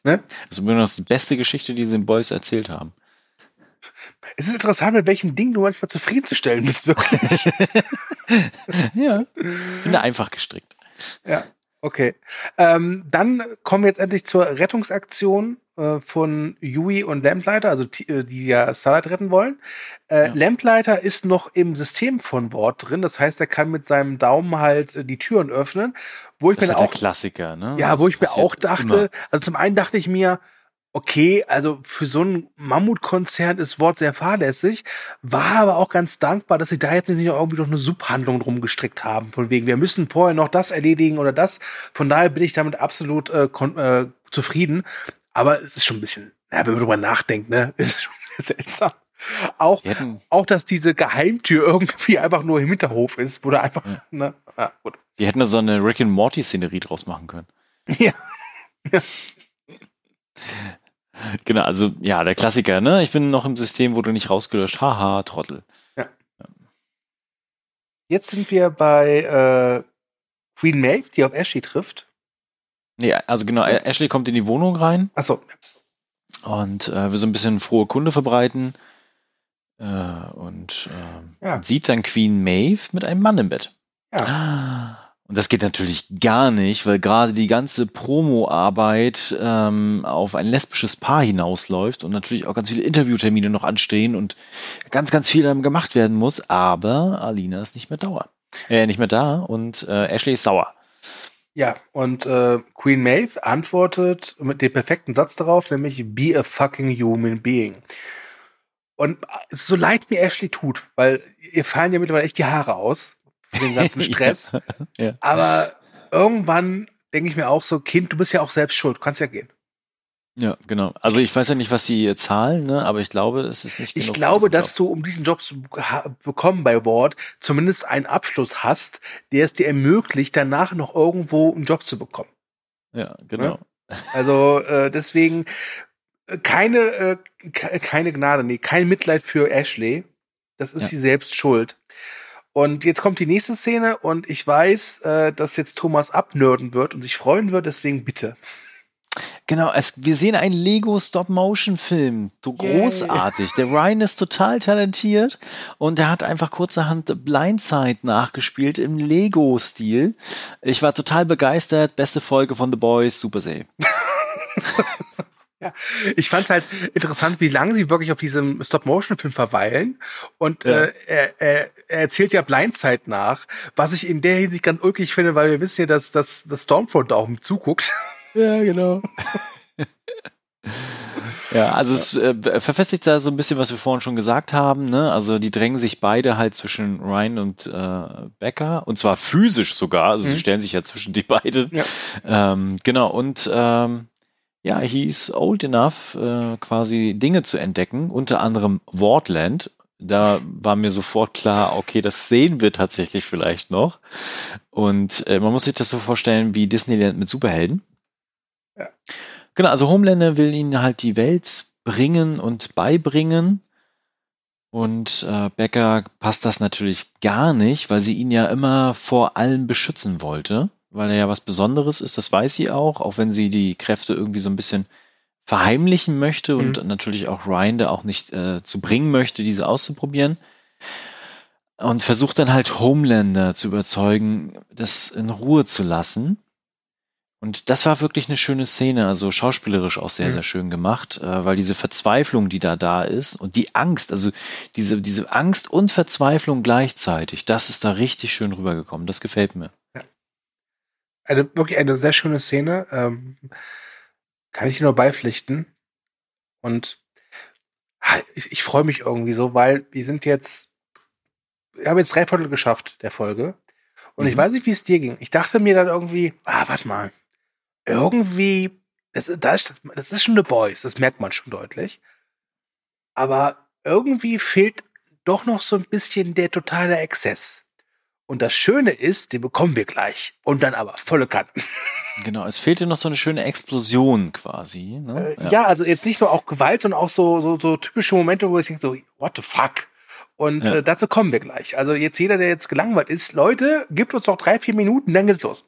B: Das ist übrigens die beste Geschichte, die sie in Boys erzählt haben.
C: Es ist interessant, mit welchen Dingen du manchmal zufriedenzustellen bist, wirklich.
B: ja. Bin da einfach gestrickt.
C: Ja, okay. Ähm, dann kommen wir jetzt endlich zur Rettungsaktion äh, von Yui und Lamplighter, also die, äh, die ja Starlight retten wollen. Äh,
B: Ja.
C: Lamplighter ist noch im System von Wort drin, das heißt, er kann mit seinem Daumen halt äh, die Türen öffnen, wo ich
B: Das
C: mir
B: ist halt
C: auch
B: der Klassiker, ne?
C: ja,
B: Das
C: wo ich mir auch dachte,
B: immer.
C: also zum einen dachte ich mir, okay, also für so einen Mammutkonzern ist Wort sehr fahrlässig, war aber auch ganz dankbar, dass sie da jetzt nicht irgendwie noch eine Subhandlung drum gestrickt haben, von wegen, wir müssen vorher noch das erledigen oder das. Von daher bin ich damit absolut äh, äh, zufrieden. Aber es ist schon ein bisschen, ja, wenn man drüber nachdenkt, ne, ist schon sehr seltsam. Auch, auch, dass diese Geheimtür irgendwie einfach nur im Hinterhof ist, wo da einfach, ja. ne,
B: ja, gut. Die hätten da so eine Rick and Morty Szenerie draus machen können.
C: Ja. ja.
B: Genau, also ja, der Klassiker, ne? Ich bin noch im System, wo du nicht rausgelöscht. Haha, Trottel. Ja. ja.
C: Jetzt sind wir bei äh, Queen Maeve, die auf Ashley trifft.
B: Nee, also genau, Ashley kommt in die Wohnung rein.
C: Achso.
B: Und äh, will so ein bisschen frohe Kunde verbreiten. Äh, und äh, ja. sieht dann Queen Maeve mit einem Mann im Bett. Ja. Ah. Und das geht natürlich gar nicht, weil gerade die ganze Promo-Arbeit ähm, auf ein lesbisches Paar hinausläuft und natürlich auch ganz viele Interviewtermine noch anstehen und ganz, ganz viel gemacht werden muss. Aber Alina ist nicht mehr dauer. Äh, nicht mehr da und äh, Ashley ist sauer.
C: Ja, und äh, Queen Maeve antwortet mit dem perfekten Satz darauf, nämlich Be a fucking human being. Und so leid mir Ashley tut, weil ihr fallen ja mittlerweile echt die Haare aus den ganzen Stress. ja, ja. Aber irgendwann denke ich mir auch so, Kind, du bist ja auch selbst schuld, kannst ja gehen.
B: Ja, genau. Also ich weiß ja nicht, was sie zahlen, ne? aber ich glaube, es ist nicht
C: Ich glaube, dass du, um diesen Job zu bekommen bei Ward, zumindest einen Abschluss hast, der es dir ermöglicht, danach noch irgendwo einen Job zu bekommen.
B: Ja, genau.
C: Ja? Also äh, deswegen äh, keine, äh, keine Gnade, nee, kein Mitleid für Ashley. Das ist ja. sie selbst schuld. Und jetzt kommt die nächste Szene und ich weiß, äh, dass jetzt Thomas abnörden wird und sich freuen wird, deswegen bitte.
B: Genau, es, wir sehen einen Lego Stop-Motion-Film. So großartig. Der Ryan ist total talentiert und er hat einfach kurzerhand Blindside nachgespielt im Lego-Stil. Ich war total begeistert. Beste Folge von The Boys, super See.
C: Ja, ich fand es halt interessant, wie lange sie wirklich auf diesem Stop-Motion-Film verweilen. Und ja. äh, er, er, er erzählt ja Blindside nach, was ich in der Hinsicht ganz ulkig finde, weil wir wissen ja, dass, dass, dass Stormfront da auch mit zuguckt.
B: Ja, genau. Ja, also es äh, verfestigt da so ein bisschen, was wir vorhin schon gesagt haben. Ne? Also die drängen sich beide halt zwischen Ryan und äh, Becker und zwar physisch sogar. Also mhm. sie stellen sich ja zwischen die beiden. Ja. Ähm, genau und ähm, ja, he's old enough, äh, quasi Dinge zu entdecken, unter anderem Wardland. Da war mir sofort klar, okay, das sehen wir tatsächlich vielleicht noch. Und äh, man muss sich das so vorstellen wie Disneyland mit Superhelden. Ja. Genau, also Homelander will ihnen halt die Welt bringen und beibringen. Und äh, Becker passt das natürlich gar nicht, weil sie ihn ja immer vor allem beschützen wollte weil er ja was Besonderes ist, das weiß sie auch, auch wenn sie die Kräfte irgendwie so ein bisschen verheimlichen möchte und mhm. natürlich auch Ryan da auch nicht äh, zu bringen möchte, diese auszuprobieren. Und versucht dann halt Homelander zu überzeugen, das in Ruhe zu lassen. Und das war wirklich eine schöne Szene, also schauspielerisch auch sehr, mhm. sehr schön gemacht, äh, weil diese Verzweiflung, die da da ist und die Angst, also diese, diese Angst und Verzweiflung gleichzeitig, das ist da richtig schön rübergekommen. Das gefällt mir
C: eine, wirklich eine sehr schöne Szene. Ähm, kann ich dir nur beipflichten. Und ich, ich freue mich irgendwie so, weil wir sind jetzt, wir haben jetzt drei Viertel geschafft der Folge. Und mhm. ich weiß nicht, wie es dir ging. Ich dachte mir dann irgendwie, ah, warte mal, irgendwie, das, das, das, das ist schon The Boys, das merkt man schon deutlich. Aber irgendwie fehlt doch noch so ein bisschen der totale Exzess. Und das Schöne ist, den bekommen wir gleich. Und dann aber volle Kanne.
B: Genau, es fehlte noch so eine schöne Explosion quasi.
C: Ne? Äh, ja. ja. also jetzt nicht nur auch Gewalt, sondern auch so, so, so typische Momente, wo ich denke so, what the fuck? Und ja. äh, dazu kommen wir gleich. Also jetzt jeder, der jetzt gelangweilt ist, Leute, gibt uns noch drei, vier Minuten, dann geht's los.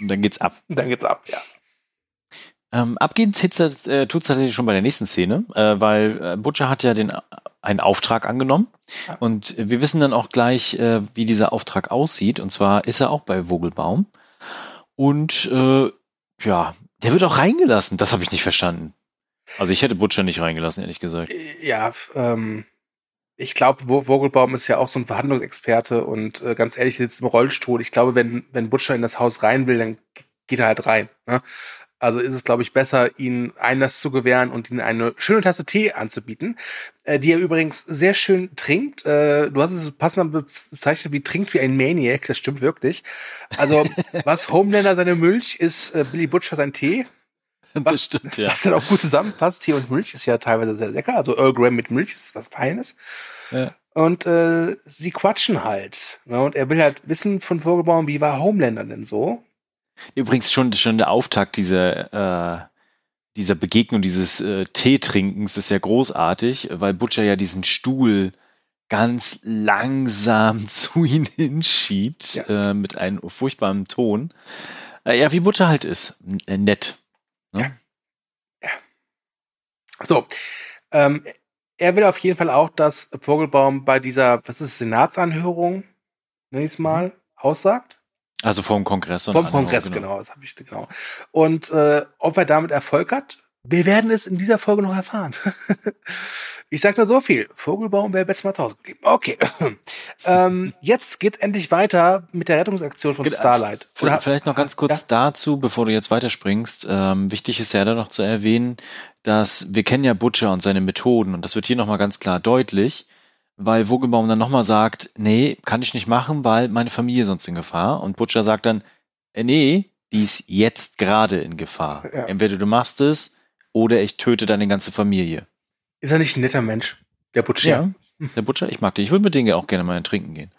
B: Und dann geht's ab.
C: Dann geht's ab, ja.
B: Ähm, abgehen tut es äh, tatsächlich schon bei der nächsten Szene, äh, weil äh, Butcher hat ja den, äh, einen Auftrag angenommen ja. und wir wissen dann auch gleich, äh, wie dieser Auftrag aussieht. Und zwar ist er auch bei Vogelbaum und äh, ja, der wird auch reingelassen. Das habe ich nicht verstanden. Also ich hätte Butcher nicht reingelassen, ehrlich gesagt.
C: Ja, ähm, ich glaube, Vogelbaum ist ja auch so ein Verhandlungsexperte und äh, ganz ehrlich, sitzt im Rollstuhl. Ich glaube, wenn, wenn Butcher in das Haus rein will, dann geht er halt rein. Ne? Also ist es, glaube ich, besser, ihnen Einlass zu gewähren und ihnen eine schöne Tasse Tee anzubieten, äh, die er übrigens sehr schön trinkt. Äh, du hast es passend bezeichnet wie trinkt wie ein Maniac, das stimmt wirklich. Also, was Homelander seine Milch ist, äh, Billy Butcher sein Tee. Was,
B: das stimmt, ja.
C: was dann auch gut zusammenpasst. Tee und Milch ist ja teilweise sehr lecker. Also Earl Graham mit Milch ist was Feines.
B: ja.
C: Und äh, sie quatschen halt. Ne? Und er will halt wissen von Vogelbaum, wie war Homelander denn so?
B: Übrigens schon, schon der Auftakt dieser, äh, dieser Begegnung, dieses äh, Teetrinkens ist ja großartig, weil Butcher ja diesen Stuhl ganz langsam zu ihm hinschiebt,
C: Ja.
B: äh, mit einem furchtbaren Ton. Äh, ja, wie Butcher halt ist. N äh, nett. Ne?
C: So, ähm, er will auf jeden Fall auch, dass Vogelbaum bei dieser, was ist, Senatsanhörung, nenn ich's mal, aussagt.
B: Also vom Kongress. und
C: Vom Kongress, genau, das habe ich genau. Und äh, ob er damit Erfolg hat, wir werden es in dieser Folge noch erfahren. ich sage nur so viel. Vogelbaum wäre besser mal zu Hause geblieben. Okay. ähm, jetzt geht's endlich weiter mit der Rettungsaktion von
B: Genau.
C: Starlight.
B: Vielleicht, vielleicht noch ganz kurz
C: Ja.
B: dazu, bevor du jetzt weiterspringst. Ähm, wichtig ist ja da noch zu erwähnen, dass wir kennen ja Butcher und seine Methoden und das wird hier nochmal ganz klar deutlich, weil Vogelbaum dann nochmal sagt, nee, kann ich nicht machen, weil meine Familie sonst in Gefahr. Und Butcher sagt dann, äh, nee, die ist jetzt gerade in Gefahr.
C: Ja.
B: Entweder du machst es oder ich töte deine ganze Familie.
C: Ist er nicht ein netter Mensch, der Butcher?
B: Der Butcher, ich mag den. Ich würde mit denen ja auch gerne mal trinken gehen.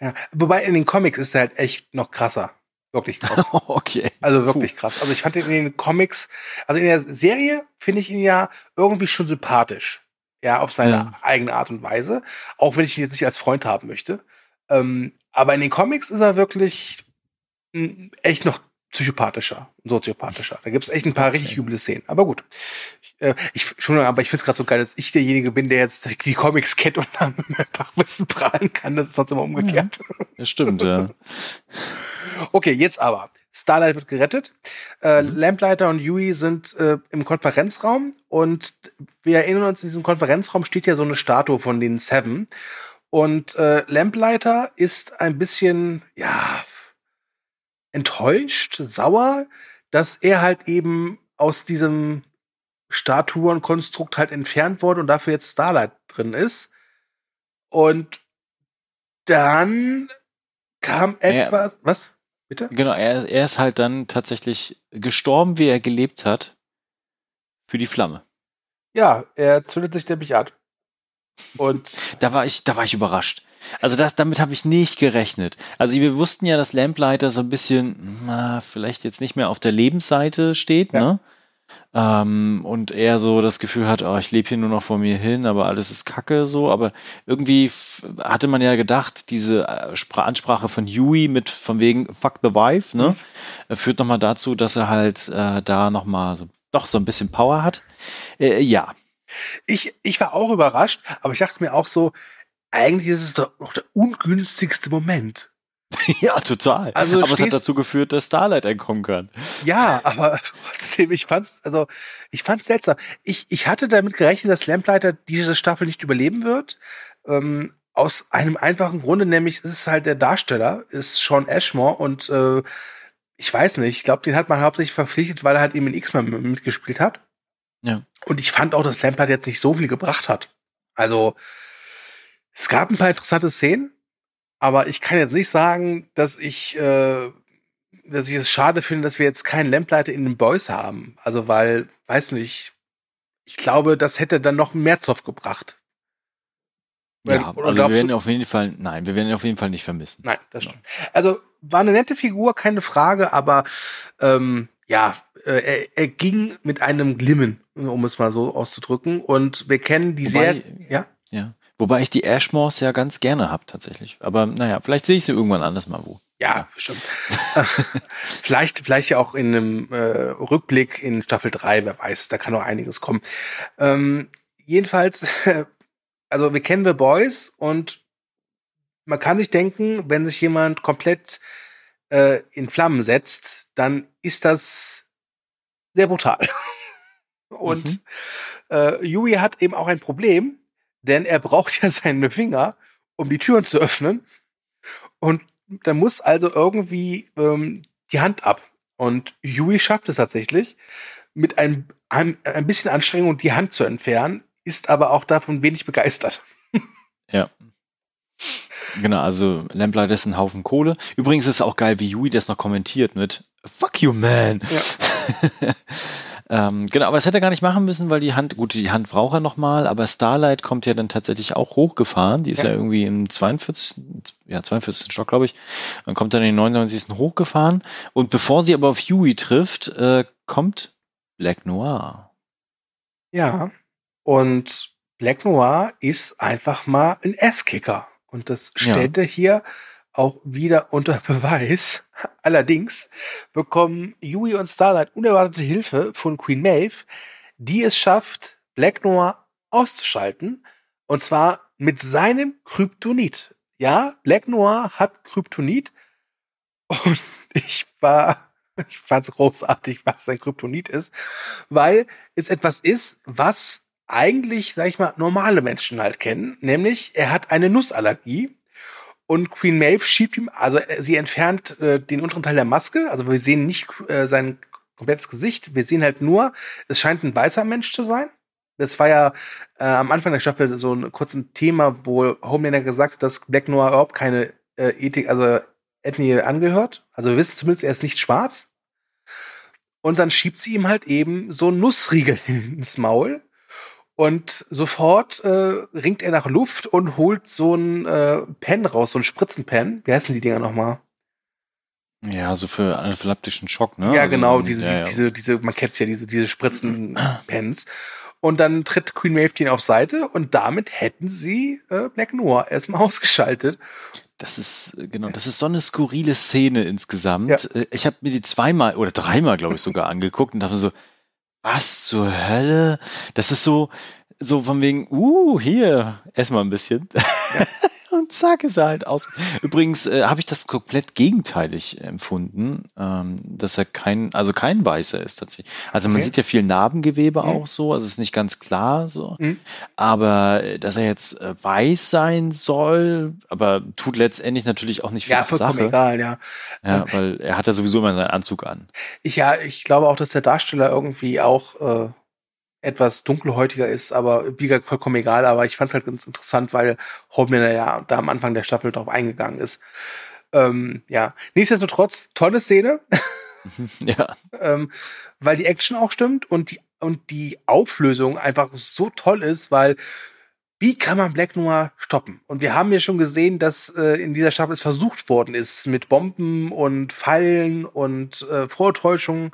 C: Ja. Wobei in den Comics ist er halt echt noch krasser. Wirklich krass.
B: okay.
C: Also wirklich krass. Also ich fand ihn in den Comics, also in der Serie finde ich ihn ja irgendwie schon sympathisch. Ja, auf seine
B: Ja.
C: eigene Art und Weise. Auch wenn ich ihn jetzt nicht als Freund haben möchte. Ähm, aber in den Comics ist er wirklich echt noch psychopathischer, soziopathischer. Da gibt es echt ein paar richtig üble Szenen. Aber gut. Ich, äh, ich, schon, aber ich finde es gerade so geil, dass ich derjenige bin, der jetzt die Comics kennt und dann mit meinem Fachwissen prahlen kann. Das ist sonst immer umgekehrt.
B: Das stimmt, ja.
C: Okay, jetzt aber. Starlight wird gerettet. Äh,
B: Mhm.
C: Lamplighter und Yui sind äh, im Konferenzraum und wir erinnern uns, in diesem Konferenzraum steht ja so eine Statue von den Seven. Und äh, Lamplighter ist ein bisschen, ja, enttäuscht, sauer, dass er halt eben aus diesem Statuenkonstrukt halt entfernt wurde und dafür jetzt Starlight drin ist. Und dann kam
B: Ja.
C: etwas. Was? Bitte?
B: Genau, er, er ist halt dann tatsächlich gestorben, wie er gelebt hat, für die Flamme.
C: Ja, er zündet sich nämlich an. Und
B: Da war ich, da war ich überrascht. Also das, damit habe ich nicht gerechnet. Also wir wussten ja, dass Lamplighter so ein bisschen, na, vielleicht jetzt nicht mehr auf der Lebensseite steht,
C: Ja.
B: ne? Ähm, und er so das Gefühl hat, oh, ich lebe hier nur noch vor mir hin, aber alles ist Kacke so. Aber irgendwie hatte man ja gedacht, diese äh, Spra- Ansprache von Yui mit von wegen Fuck the Wife, ne? äh, Führt nochmal dazu, dass er halt äh, da nochmal so, doch so ein bisschen Power hat. Äh, ja,
C: ich, ich war auch überrascht, aber ich dachte mir auch so, eigentlich ist es doch noch der ungünstigste Moment.
B: ja, total.
C: Also
B: aber es hat dazu geführt, dass Starlight entkommen kann.
C: Ja, aber trotzdem, ich fand's, also, ich fand's seltsam. Ich, ich hatte damit gerechnet, dass Lamplighter diese Staffel nicht überleben wird. Ähm, aus einem einfachen Grunde, nämlich ist es halt der Darsteller, ist Sean Ashmore und äh, ich weiß nicht, ich glaube, den hat man hauptsächlich verpflichtet, weil er halt eben in X-Men mitgespielt hat.
B: Ja.
C: Und ich fand auch, dass Lamplighter jetzt nicht so viel gebracht hat. Also, es gab ein paar interessante Szenen, aber ich kann jetzt nicht sagen, dass ich, äh, dass ich es schade finde, dass wir jetzt keinen Lamplighter in den Boys haben. Also, weil, weiß nicht, ich glaube, das hätte dann noch mehr Zoff gebracht. Weil-
B: Ja, also wir werden
C: du-
B: auf jeden Fall, nein, wir werden ihn auf jeden Fall nicht vermissen.
C: Nein, das stimmt. Also war eine nette Figur, keine Frage, aber ähm, ja, äh, er, er ging mit einem Glimmen, um es mal so auszudrücken. Und wir kennen die
B: Wobei-
C: Serie. Ja,
B: Ja. Wobei ich die Ashmores ja ganz gerne habe, tatsächlich. Aber naja, vielleicht sehe ich sie irgendwann anders mal wo.
C: ja, bestimmt. vielleicht, vielleicht ja auch in einem äh, Rückblick in Staffel 3, wer weiß, da kann noch einiges kommen. Ähm, jedenfalls, also wir kennen The Boys und man kann sich denken, wenn sich jemand komplett äh, in Flammen setzt, dann ist das sehr brutal. Und
B: Mhm.
C: äh, Yui hat eben auch ein Problem, denn er braucht ja seine Finger, um die Türen zu öffnen. Und da muss also irgendwie ähm, die Hand ab. Und Yui schafft es tatsächlich, mit ein, ein, ein bisschen Anstrengung die Hand zu entfernen, ist aber auch davon wenig begeistert.
B: Ja. Genau, also Lamplighter ist ein Haufen Kohle. Übrigens ist es auch geil, wie Yui das noch kommentiert mit Fuck you, man. Ja. ähm, genau, aber es hätte er gar nicht machen müssen, weil die Hand, gut, die Hand braucht er nochmal, aber Starlight kommt ja dann tatsächlich auch hochgefahren. Die ist ja, ja irgendwie im 42, ja, 42. Stock, glaube ich. Dann kommt dann in den 99. hochgefahren. Und bevor sie aber auf Yui trifft, äh, kommt Black Noir.
C: Ja, und Black Noir ist einfach mal ein Ass-Kicker. Und das stellt ja. er hier auch wieder unter Beweis. Allerdings bekommen Yui und Starlight unerwartete Hilfe von Queen Maeve, die es schafft, Black Noir auszuschalten. Und zwar mit seinem Kryptonit. Ja, Black Noir hat Kryptonit. Und ich war, ich fand es großartig, was sein Kryptonit ist, weil es etwas ist, was eigentlich, sag ich mal, normale Menschen halt kennen. Nämlich, er hat eine Nussallergie und Queen Maeve schiebt ihm, also äh, sie entfernt äh, den unteren Teil der Maske. Also wir sehen nicht äh, sein komplettes Gesicht. Wir sehen halt nur, es scheint ein weißer Mensch zu sein. Das war ja äh, am Anfang der Staffel so ein kurzes Thema, wo Homelander gesagt hat, dass Black Noir überhaupt keine äh, Ethik, also Ethnie angehört. Also wir wissen zumindest, er ist nicht schwarz. Und dann schiebt sie ihm halt eben so Nussriegel ins Maul. Und sofort äh, ringt er nach Luft und holt so ein äh, Pen raus, so ein Spritzenpen. Wie heißen die Dinger nochmal?
B: Ja, so für anaphylaptischen Schock, ne?
C: Ja, also genau, so diese, ja, ja. diese, diese, man kennt's ja, diese, diese Spritzenpens. Und dann tritt Queen Maeve auf Seite und damit hätten sie äh, Black Noir erstmal ausgeschaltet.
B: Das ist, genau, das ist so eine skurrile Szene insgesamt. Ja. Äh, ich habe mir die zweimal oder dreimal, glaube ich, sogar angeguckt und dachte so, was zur Hölle? Das ist so, so von wegen, uh, hier, erstmal ein bisschen. Ja. Und zack ist er halt aus. Übrigens äh, habe ich das komplett gegenteilig empfunden, ähm, dass er kein, also kein Weißer ist tatsächlich. Also okay. man sieht ja viel Narbengewebe mhm. auch so, also es ist nicht ganz klar so. Mhm. Aber äh, dass er jetzt äh, weiß sein soll, aber tut letztendlich natürlich auch nicht viel
C: ja, zur Sache. egal, ja.
B: Ja, ähm, weil er hat ja sowieso immer seinen Anzug an.
C: Ich, ja, ich glaube auch, dass der Darsteller irgendwie auch äh, etwas dunkelhäutiger ist, aber wie gesagt, vollkommen egal. Aber ich fand es halt ganz interessant, weil Homelander ja da am Anfang der Staffel drauf eingegangen ist. Ähm, ja, nichtsdestotrotz, tolle Szene. ja. ähm, weil die Action auch stimmt und die, und die Auflösung einfach so toll ist, weil wie kann man Black Noir stoppen? Und wir haben ja schon gesehen, dass äh, in dieser Staffel es versucht worden ist mit Bomben und Fallen und äh, Vortäuschungen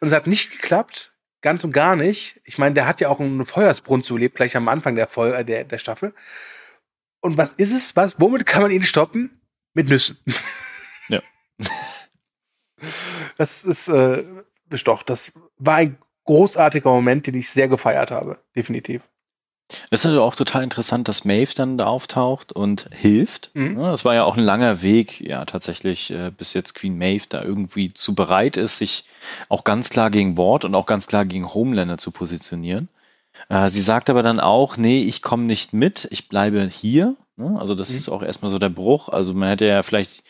C: und es hat nicht geklappt ganz und gar nicht. Ich meine, der hat ja auch eine Feuersbrunst zulebt, gleich am Anfang der, Vol äh, der, der Staffel. Und was ist es? Was? Womit kann man ihn stoppen? Mit Nüssen. Ja. das ist, äh, doch, das war ein großartiger Moment, den ich sehr gefeiert habe. Definitiv.
B: Das ist also auch total interessant, dass Maeve dann da auftaucht und hilft. Mhm. Das war ja auch ein langer Weg, ja, tatsächlich, äh, bis jetzt Queen Maeve da irgendwie zu bereit ist, sich auch ganz klar gegen Ward und auch ganz klar gegen Homelander zu positionieren. Äh, sie sagt aber dann auch, nee, ich komme nicht mit, ich bleibe hier. Ne? Also das mhm. ist auch erstmal so der Bruch. Also man hätte ja vielleicht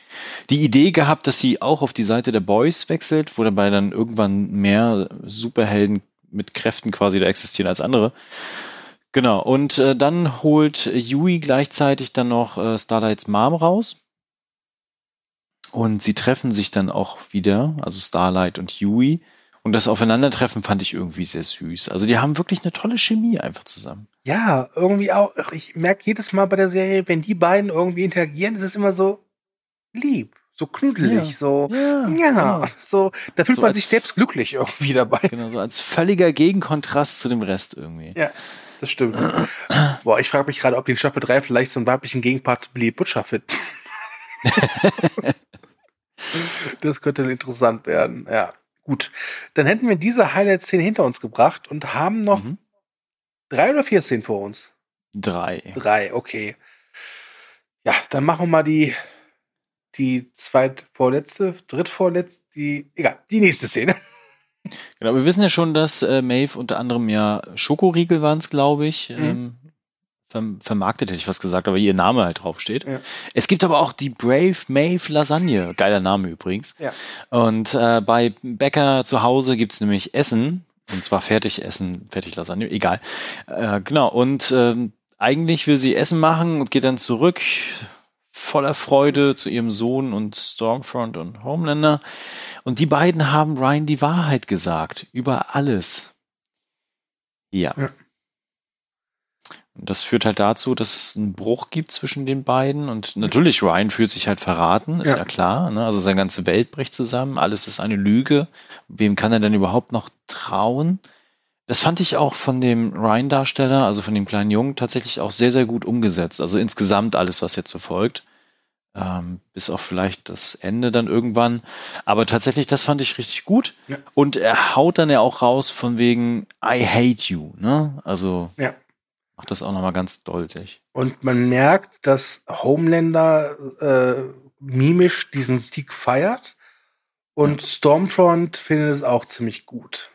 B: die Idee gehabt, dass sie auch auf die Seite der Boys wechselt, wo dabei dann irgendwann mehr Superhelden mit Kräften quasi da existieren als andere. Genau, und äh, dann holt Yui gleichzeitig dann noch äh, Starlights Mom raus. Und sie treffen sich dann auch wieder, also Starlight und Yui. Und das Aufeinandertreffen fand ich irgendwie sehr süß. Also die haben wirklich eine tolle Chemie einfach zusammen.
C: Ja, irgendwie auch. Ich merke jedes Mal bei der Serie, wenn die beiden irgendwie interagieren, ist es immer so lieb, so knuddelig, ja. so ja, ja genau. so. Da fühlt so man sich selbst glücklich irgendwie dabei.
B: Genau, so als völliger Gegenkontrast zu dem Rest irgendwie.
C: Ja das stimmt. Boah, ich frage mich gerade, ob die in Staffel 3 vielleicht so einen weiblichen Gegenpart zu Billy Butcher finden. das könnte interessant werden, ja. Gut, dann hätten wir diese Highlight-Szene hinter uns gebracht und haben noch mhm. drei oder vier Szenen vor uns.
B: Drei.
C: Drei, okay. Ja, dann machen wir mal die, die zweitvorletzte, drittvorletzte, die, egal, die nächste Szene.
B: Genau, wir wissen ja schon, dass äh, Maeve unter anderem ja Schokoriegel waren es, glaube ich, mhm. ähm, vermarktet, hätte ich was gesagt, aber ihr Name halt draufsteht. Ja. Es gibt aber auch die Brave Maeve Lasagne. Geiler Name übrigens. Ja. Und äh, bei Bäcker zu Hause gibt es nämlich Essen. Und zwar Fertigessen, Fertig-Lasagne, egal. Äh, genau. Und äh, eigentlich will sie Essen machen und geht dann zurück voller Freude zu ihrem Sohn und Stormfront und Homelander. Und die beiden haben Ryan die Wahrheit gesagt über alles. Ja. ja. Und das führt halt dazu, dass es einen Bruch gibt zwischen den beiden. Und natürlich, Ryan fühlt sich halt verraten, ist ja, ja klar. Ne? Also seine ganze Welt bricht zusammen, alles ist eine Lüge. Wem kann er denn überhaupt noch trauen? Das fand ich auch von dem Ryan-Darsteller, also von dem kleinen Jungen, tatsächlich auch sehr, sehr gut umgesetzt. Also insgesamt alles, was jetzt so folgt. Ähm, bis auf vielleicht das Ende dann irgendwann. Aber tatsächlich, das fand ich richtig gut. Ja. Und er haut dann ja auch raus von wegen I hate you. Ne? Also ja. macht das auch nochmal ganz deutlich.
C: Und man merkt, dass Homelander äh, mimisch diesen Sieg feiert. Und. Stormfront findet es auch ziemlich gut.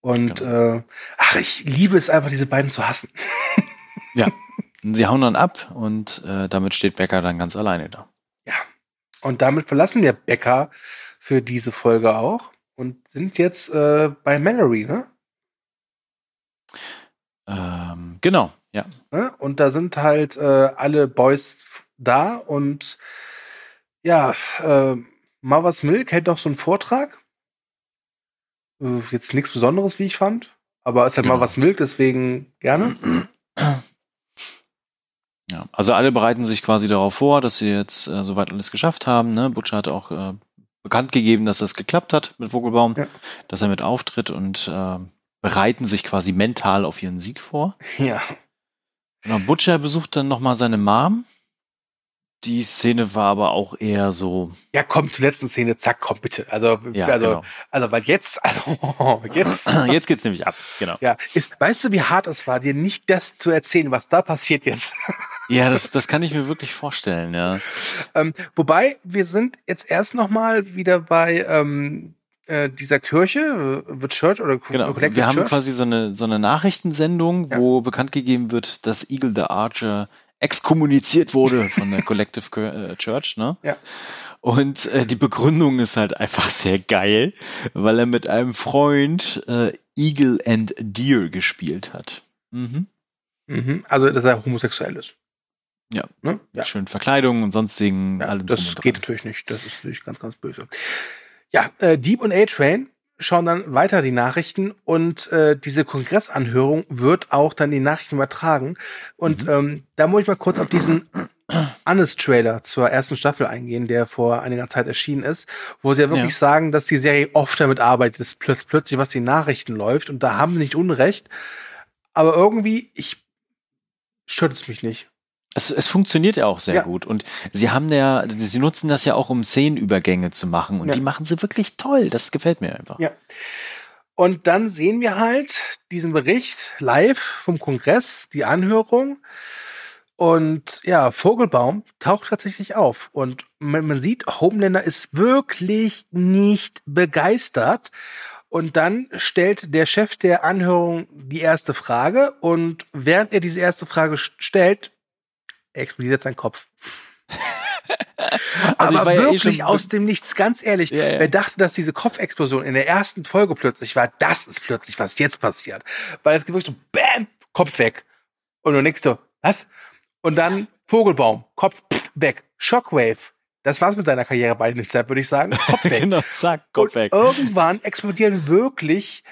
C: Und genau. äh, ach, ich liebe es einfach, diese beiden zu hassen.
B: ja. Sie hauen dann ab und äh, damit steht Becker dann ganz alleine da.
C: Ja. Und damit verlassen wir Becker für diese Folge auch und sind jetzt äh, bei Mallory, ne?
B: Ähm, genau, ja.
C: Und da sind halt äh, alle Boys da und ja, äh, Mavas Milk hält noch so einen Vortrag. Äh, jetzt nichts Besonderes, wie ich fand. Aber es ist halt genau. mal was Milk, deswegen gerne.
B: Ja, also alle bereiten sich quasi darauf vor, dass sie jetzt äh, soweit alles geschafft haben. Ne? Butcher hat auch äh, bekannt gegeben, dass das geklappt hat mit Vogelbaum, ja. dass er mit auftritt und äh, bereiten sich quasi mental auf ihren Sieg vor.
C: Ja.
B: Genau, Butcher besucht dann nochmal seine Mom. Die Szene war aber auch eher so.
C: Ja, komm, zur letzten Szene, zack, komm bitte. Also, ja, also, genau. also, weil jetzt, also, jetzt.
B: jetzt geht's nämlich ab, genau.
C: Ja, ist, weißt du, wie hart es war, dir nicht das zu erzählen, was da passiert jetzt?
B: Ja, das, das kann ich mir wirklich vorstellen, ja.
C: Ähm, wobei, wir sind jetzt erst nochmal wieder bei ähm, äh, dieser Kirche, äh, The Church oder
B: genau. Collective Wir haben Church. quasi so eine, so eine Nachrichtensendung, ja. wo bekannt gegeben wird, dass Eagle the Archer exkommuniziert wurde von der Collective äh, Church, ne?
C: Ja.
B: Und äh, die Begründung ist halt einfach sehr geil, weil er mit einem Freund äh, Eagle and Deer gespielt hat.
C: Mhm. Mhm. Also, dass er homosexuell ist.
B: Ja. Ne? ja. Schön Verkleidung und sonstigen.
C: Ja, das geht natürlich nicht. Das ist natürlich ganz, ganz böse. Ja, äh, Deep und A-Train schauen dann weiter die Nachrichten und äh, diese Kongressanhörung wird auch dann die Nachrichten übertragen. Und mhm. ähm, da muss ich mal kurz auf diesen Honest-Trailer zur ersten Staffel eingehen, der vor einiger Zeit erschienen ist, wo sie ja wirklich ja. sagen, dass die Serie oft damit arbeitet, dass plötzlich was die Nachrichten läuft und da haben sie nicht Unrecht. Aber irgendwie, ich stört es mich nicht.
B: Es, es funktioniert ja auch sehr ja. gut. Und sie haben ja, sie nutzen das ja auch, um Szenenübergänge zu machen. Und ja. die machen sie wirklich toll. Das gefällt mir einfach.
C: Ja. Und dann sehen wir halt diesen Bericht live vom Kongress, die Anhörung. Und ja, Vogelbaum taucht tatsächlich auf. Und man, man sieht, Homelander ist wirklich nicht begeistert. Und dann stellt der Chef der Anhörung die erste Frage. Und während er diese erste Frage stellt, explodiert sein Kopf. also Aber eh wirklich ja aus dem Nichts, ganz ehrlich, ja, ja. wer dachte, dass diese Kopfexplosion in der ersten Folge plötzlich war, das ist plötzlich, was jetzt passiert. Weil es geht wirklich so, bam, Kopf weg. Und du denkst so, was? Und dann Vogelbaum, Kopf pff, weg, Shockwave. Das war's mit seiner Karriere bei Zeit, würde ich sagen. Kopf weg. genau, zack, Kopf Und weg. Irgendwann explodieren wirklich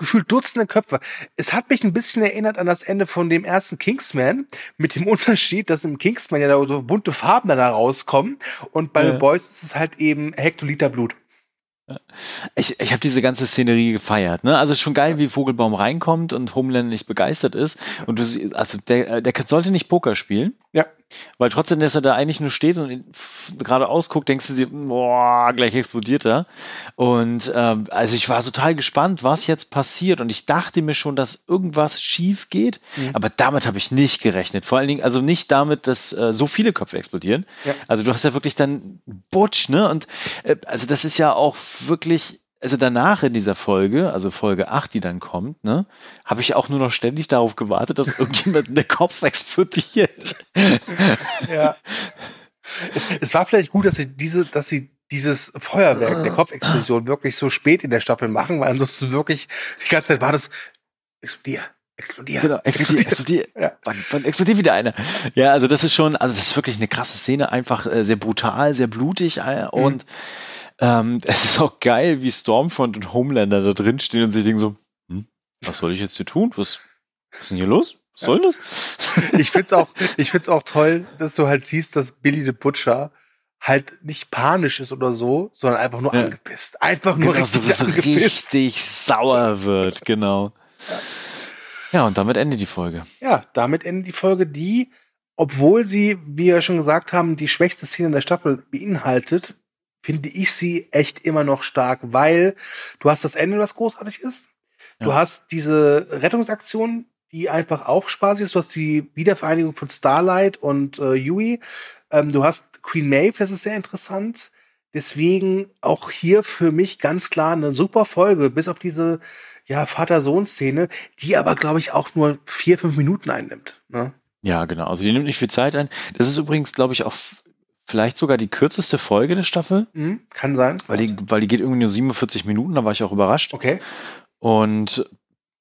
C: gefühlt Dutzende Köpfe. Es hat mich ein bisschen erinnert an das Ende von dem ersten Kingsman, mit dem Unterschied, dass im Kingsman ja da so bunte Farben dann rauskommen und bei ja. The Boys ist es halt eben Hektoliter Blut.
B: Ich, ich habe diese ganze Szenerie gefeiert. Ne? Also schon geil, wie Vogelbaum reinkommt und Homeland nicht begeistert ist. Und du, also der, der sollte nicht Poker spielen.
C: Ja.
B: Weil trotzdem, dass er da eigentlich nur steht und gerade ausguckt, denkst du dir, boah, gleich explodiert er. Und ähm, also ich war total gespannt, was jetzt passiert. Und ich dachte mir schon, dass irgendwas schief geht. Mhm. Aber damit habe ich nicht gerechnet. Vor allen Dingen, also nicht damit, dass äh, so viele Köpfe explodieren. Ja. Also du hast ja wirklich dann Butch, ne? Und äh, also das ist ja auch wirklich also danach in dieser Folge, also Folge 8, die dann kommt, ne, habe ich auch nur noch ständig darauf gewartet, dass irgendjemand der Kopf explodiert.
C: Ja. Es, es war vielleicht gut, dass sie diese, dass sie dieses Feuerwerk der Kopfexplosion wirklich so spät in der Staffel machen, weil ansonsten wirklich die ganze Zeit war das explodier, explodier.
B: Genau, explodiert, explodiert.
C: Ja.
B: Wann, wann explodiert wieder einer? Ja, also das ist schon, also das ist wirklich eine krasse Szene, einfach äh, sehr brutal, sehr blutig äh, und ähm, es ist auch geil, wie Stormfront und Homelander da drin stehen und sich denken so, hm, was soll ich jetzt hier tun? Was, was ist denn hier los? Was soll das?
C: Ich find's auch, ich find's auch toll, dass du halt siehst, dass Billy the Butcher halt nicht panisch ist oder so, sondern einfach nur
B: Ja.
C: angepisst. Einfach nur
B: Genau,
C: richtig
B: so
C: angepisst.
B: richtig sauer wird, genau. Ja, und damit endet die Folge.
C: Ja, damit endet die Folge, die, obwohl sie, wie wir schon gesagt haben, die schwächste Szene der Staffel beinhaltet, finde ich sie echt immer noch stark, weil du hast das Ende, was großartig ist. Du
B: Ja.
C: hast diese Rettungsaktion, die einfach auch spaßig ist. Du hast die Wiedervereinigung von Starlight und äh, Yui. Ähm, du hast Queen Maeve, das ist sehr interessant. Deswegen auch hier für mich ganz klar eine super Folge, bis auf diese ja, Vater-Sohn-Szene, die aber, glaube ich, auch nur vier, fünf Minuten einnimmt. Ne?
B: Ja, genau. Also die nimmt nicht viel Zeit ein. Das ist übrigens, glaube ich, auch vielleicht sogar die kürzeste Folge der Staffel,
C: Mhm, kann sein.
B: weil die, weil die geht irgendwie nur 47 Minuten, da war ich auch überrascht.
C: Okay.
B: Und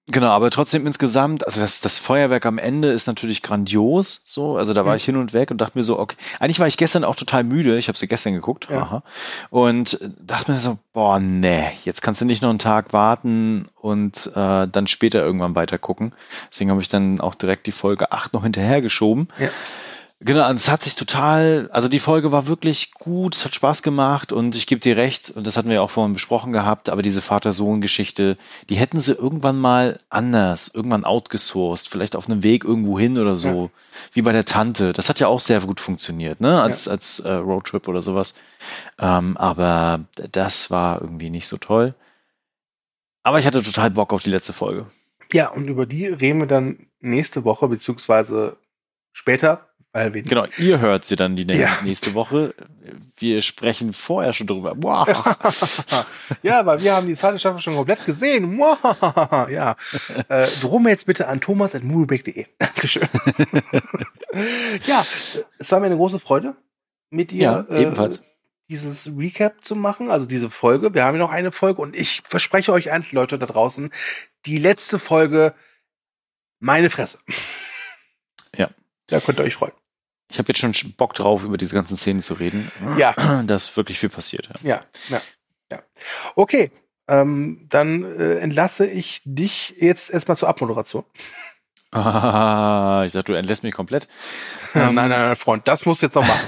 B: genau, aber trotzdem insgesamt, also das, das Feuerwerk am Ende ist natürlich grandios, so, also da war
C: Mhm.
B: ich hin und weg und dachte mir so, okay, eigentlich war ich gestern auch total müde, ich habe sie gestern geguckt,
C: Ja.
B: aha, und dachte mir so, boah, nee, jetzt kannst du nicht noch einen Tag warten und äh, dann später irgendwann weiter gucken. Deswegen habe ich dann auch direkt die Folge 8 noch hinterhergeschoben.
C: Ja.
B: Genau, und es hat sich total, also die Folge war wirklich gut, es hat Spaß gemacht und ich gebe dir recht, und das hatten wir ja auch vorhin besprochen gehabt, aber diese Vater-Sohn-Geschichte, die hätten sie irgendwann mal anders, irgendwann outgesourced, vielleicht auf einem Weg irgendwo hin oder so, wie bei der Tante. Das hat ja auch sehr gut funktioniert, ne, als, als äh, Roadtrip oder sowas. Ähm, aber das war irgendwie nicht so toll. Aber ich hatte total Bock auf die letzte Folge.
C: Ja, und über die reden wir dann nächste Woche, beziehungsweise später, wir
B: Genau, ihr hört sie dann die
C: Ja.
B: nächste Woche. Wir sprechen vorher schon drüber. Wow.
C: ja, weil wir haben die zweite Staffel schon komplett gesehen. ja. Äh, drum jetzt bitte an thomas at moviebreak.de. Dankeschön. ja, es war mir eine große Freude, mit dir
B: Ja, ebenfalls.
C: dieses Recap zu machen, also diese Folge. Wir haben ja noch eine Folge und ich verspreche euch eins, Leute da draußen, die letzte Folge, meine Fresse.
B: Ja.
C: Da könnt ihr euch freuen.
B: Ich habe jetzt schon Bock drauf, über diese ganzen Szenen zu reden.
C: Ja.
B: Da ist wirklich viel passiert. Ja.
C: Ja, ja, ja. Okay, ähm, dann äh, entlasse ich dich jetzt erstmal zur Abmoderation.
B: Ah, ich dachte, du entlässt mich komplett.
C: nein, nein, nein, Freund, das musst du jetzt noch machen.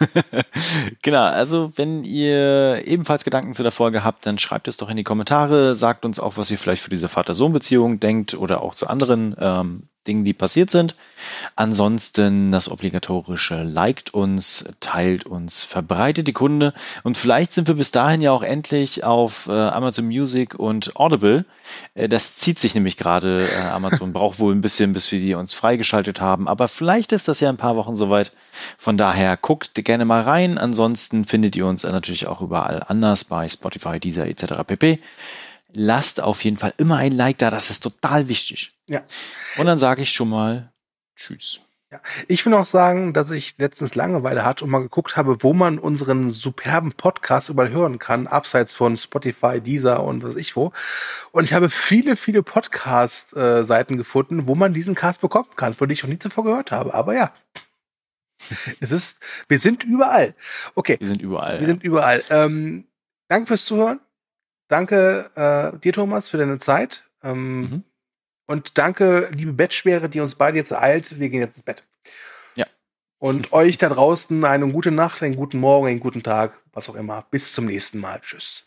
B: genau, also wenn ihr ebenfalls Gedanken zu der Folge habt, dann schreibt es doch in die Kommentare, sagt uns auch, was ihr vielleicht für diese Vater-Sohn-Beziehung denkt oder auch zu anderen ähm, Dingen, die passiert sind. Ansonsten das obligatorische liked uns, teilt uns, verbreitet die Kunde und vielleicht sind wir bis dahin ja auch endlich auf äh, Amazon Music und Audible. Äh, das zieht sich nämlich gerade. Äh, Amazon braucht wohl ein bisschen, bis wir die uns freigeschaltet haben, aber vielleicht ist das ja in ein paar Wochen soweit. Von daher guckt gerne mal rein. Ansonsten findet ihr uns natürlich auch überall anders bei Spotify, Deezer etc. pp. Lasst auf jeden Fall immer ein Like da, das ist total wichtig.
C: Ja.
B: Und dann sage ich schon mal Tschüss.
C: Ich will noch sagen, dass ich letztens Langeweile hatte und mal geguckt habe, wo man unseren superben Podcast überall hören kann, abseits von Spotify, Deezer und was ich wo. Und ich habe viele, viele Podcast-Seiten gefunden, wo man diesen Cast bekommen kann, von denen ich noch nie zuvor gehört habe. Aber ja. es ist, wir sind überall. Okay.
B: Wir sind überall.
C: Wir sind überall. Ähm, danke fürs Zuhören. Danke äh, dir, Thomas, für deine Zeit. Ähm,
B: Mhm.
C: Und danke, liebe Bettschwere, die uns beide jetzt ereilt. Wir gehen jetzt ins Bett.
B: Ja.
C: Und euch da draußen eine gute Nacht, einen guten Morgen, einen guten Tag, was auch immer. Bis zum nächsten Mal. Tschüss.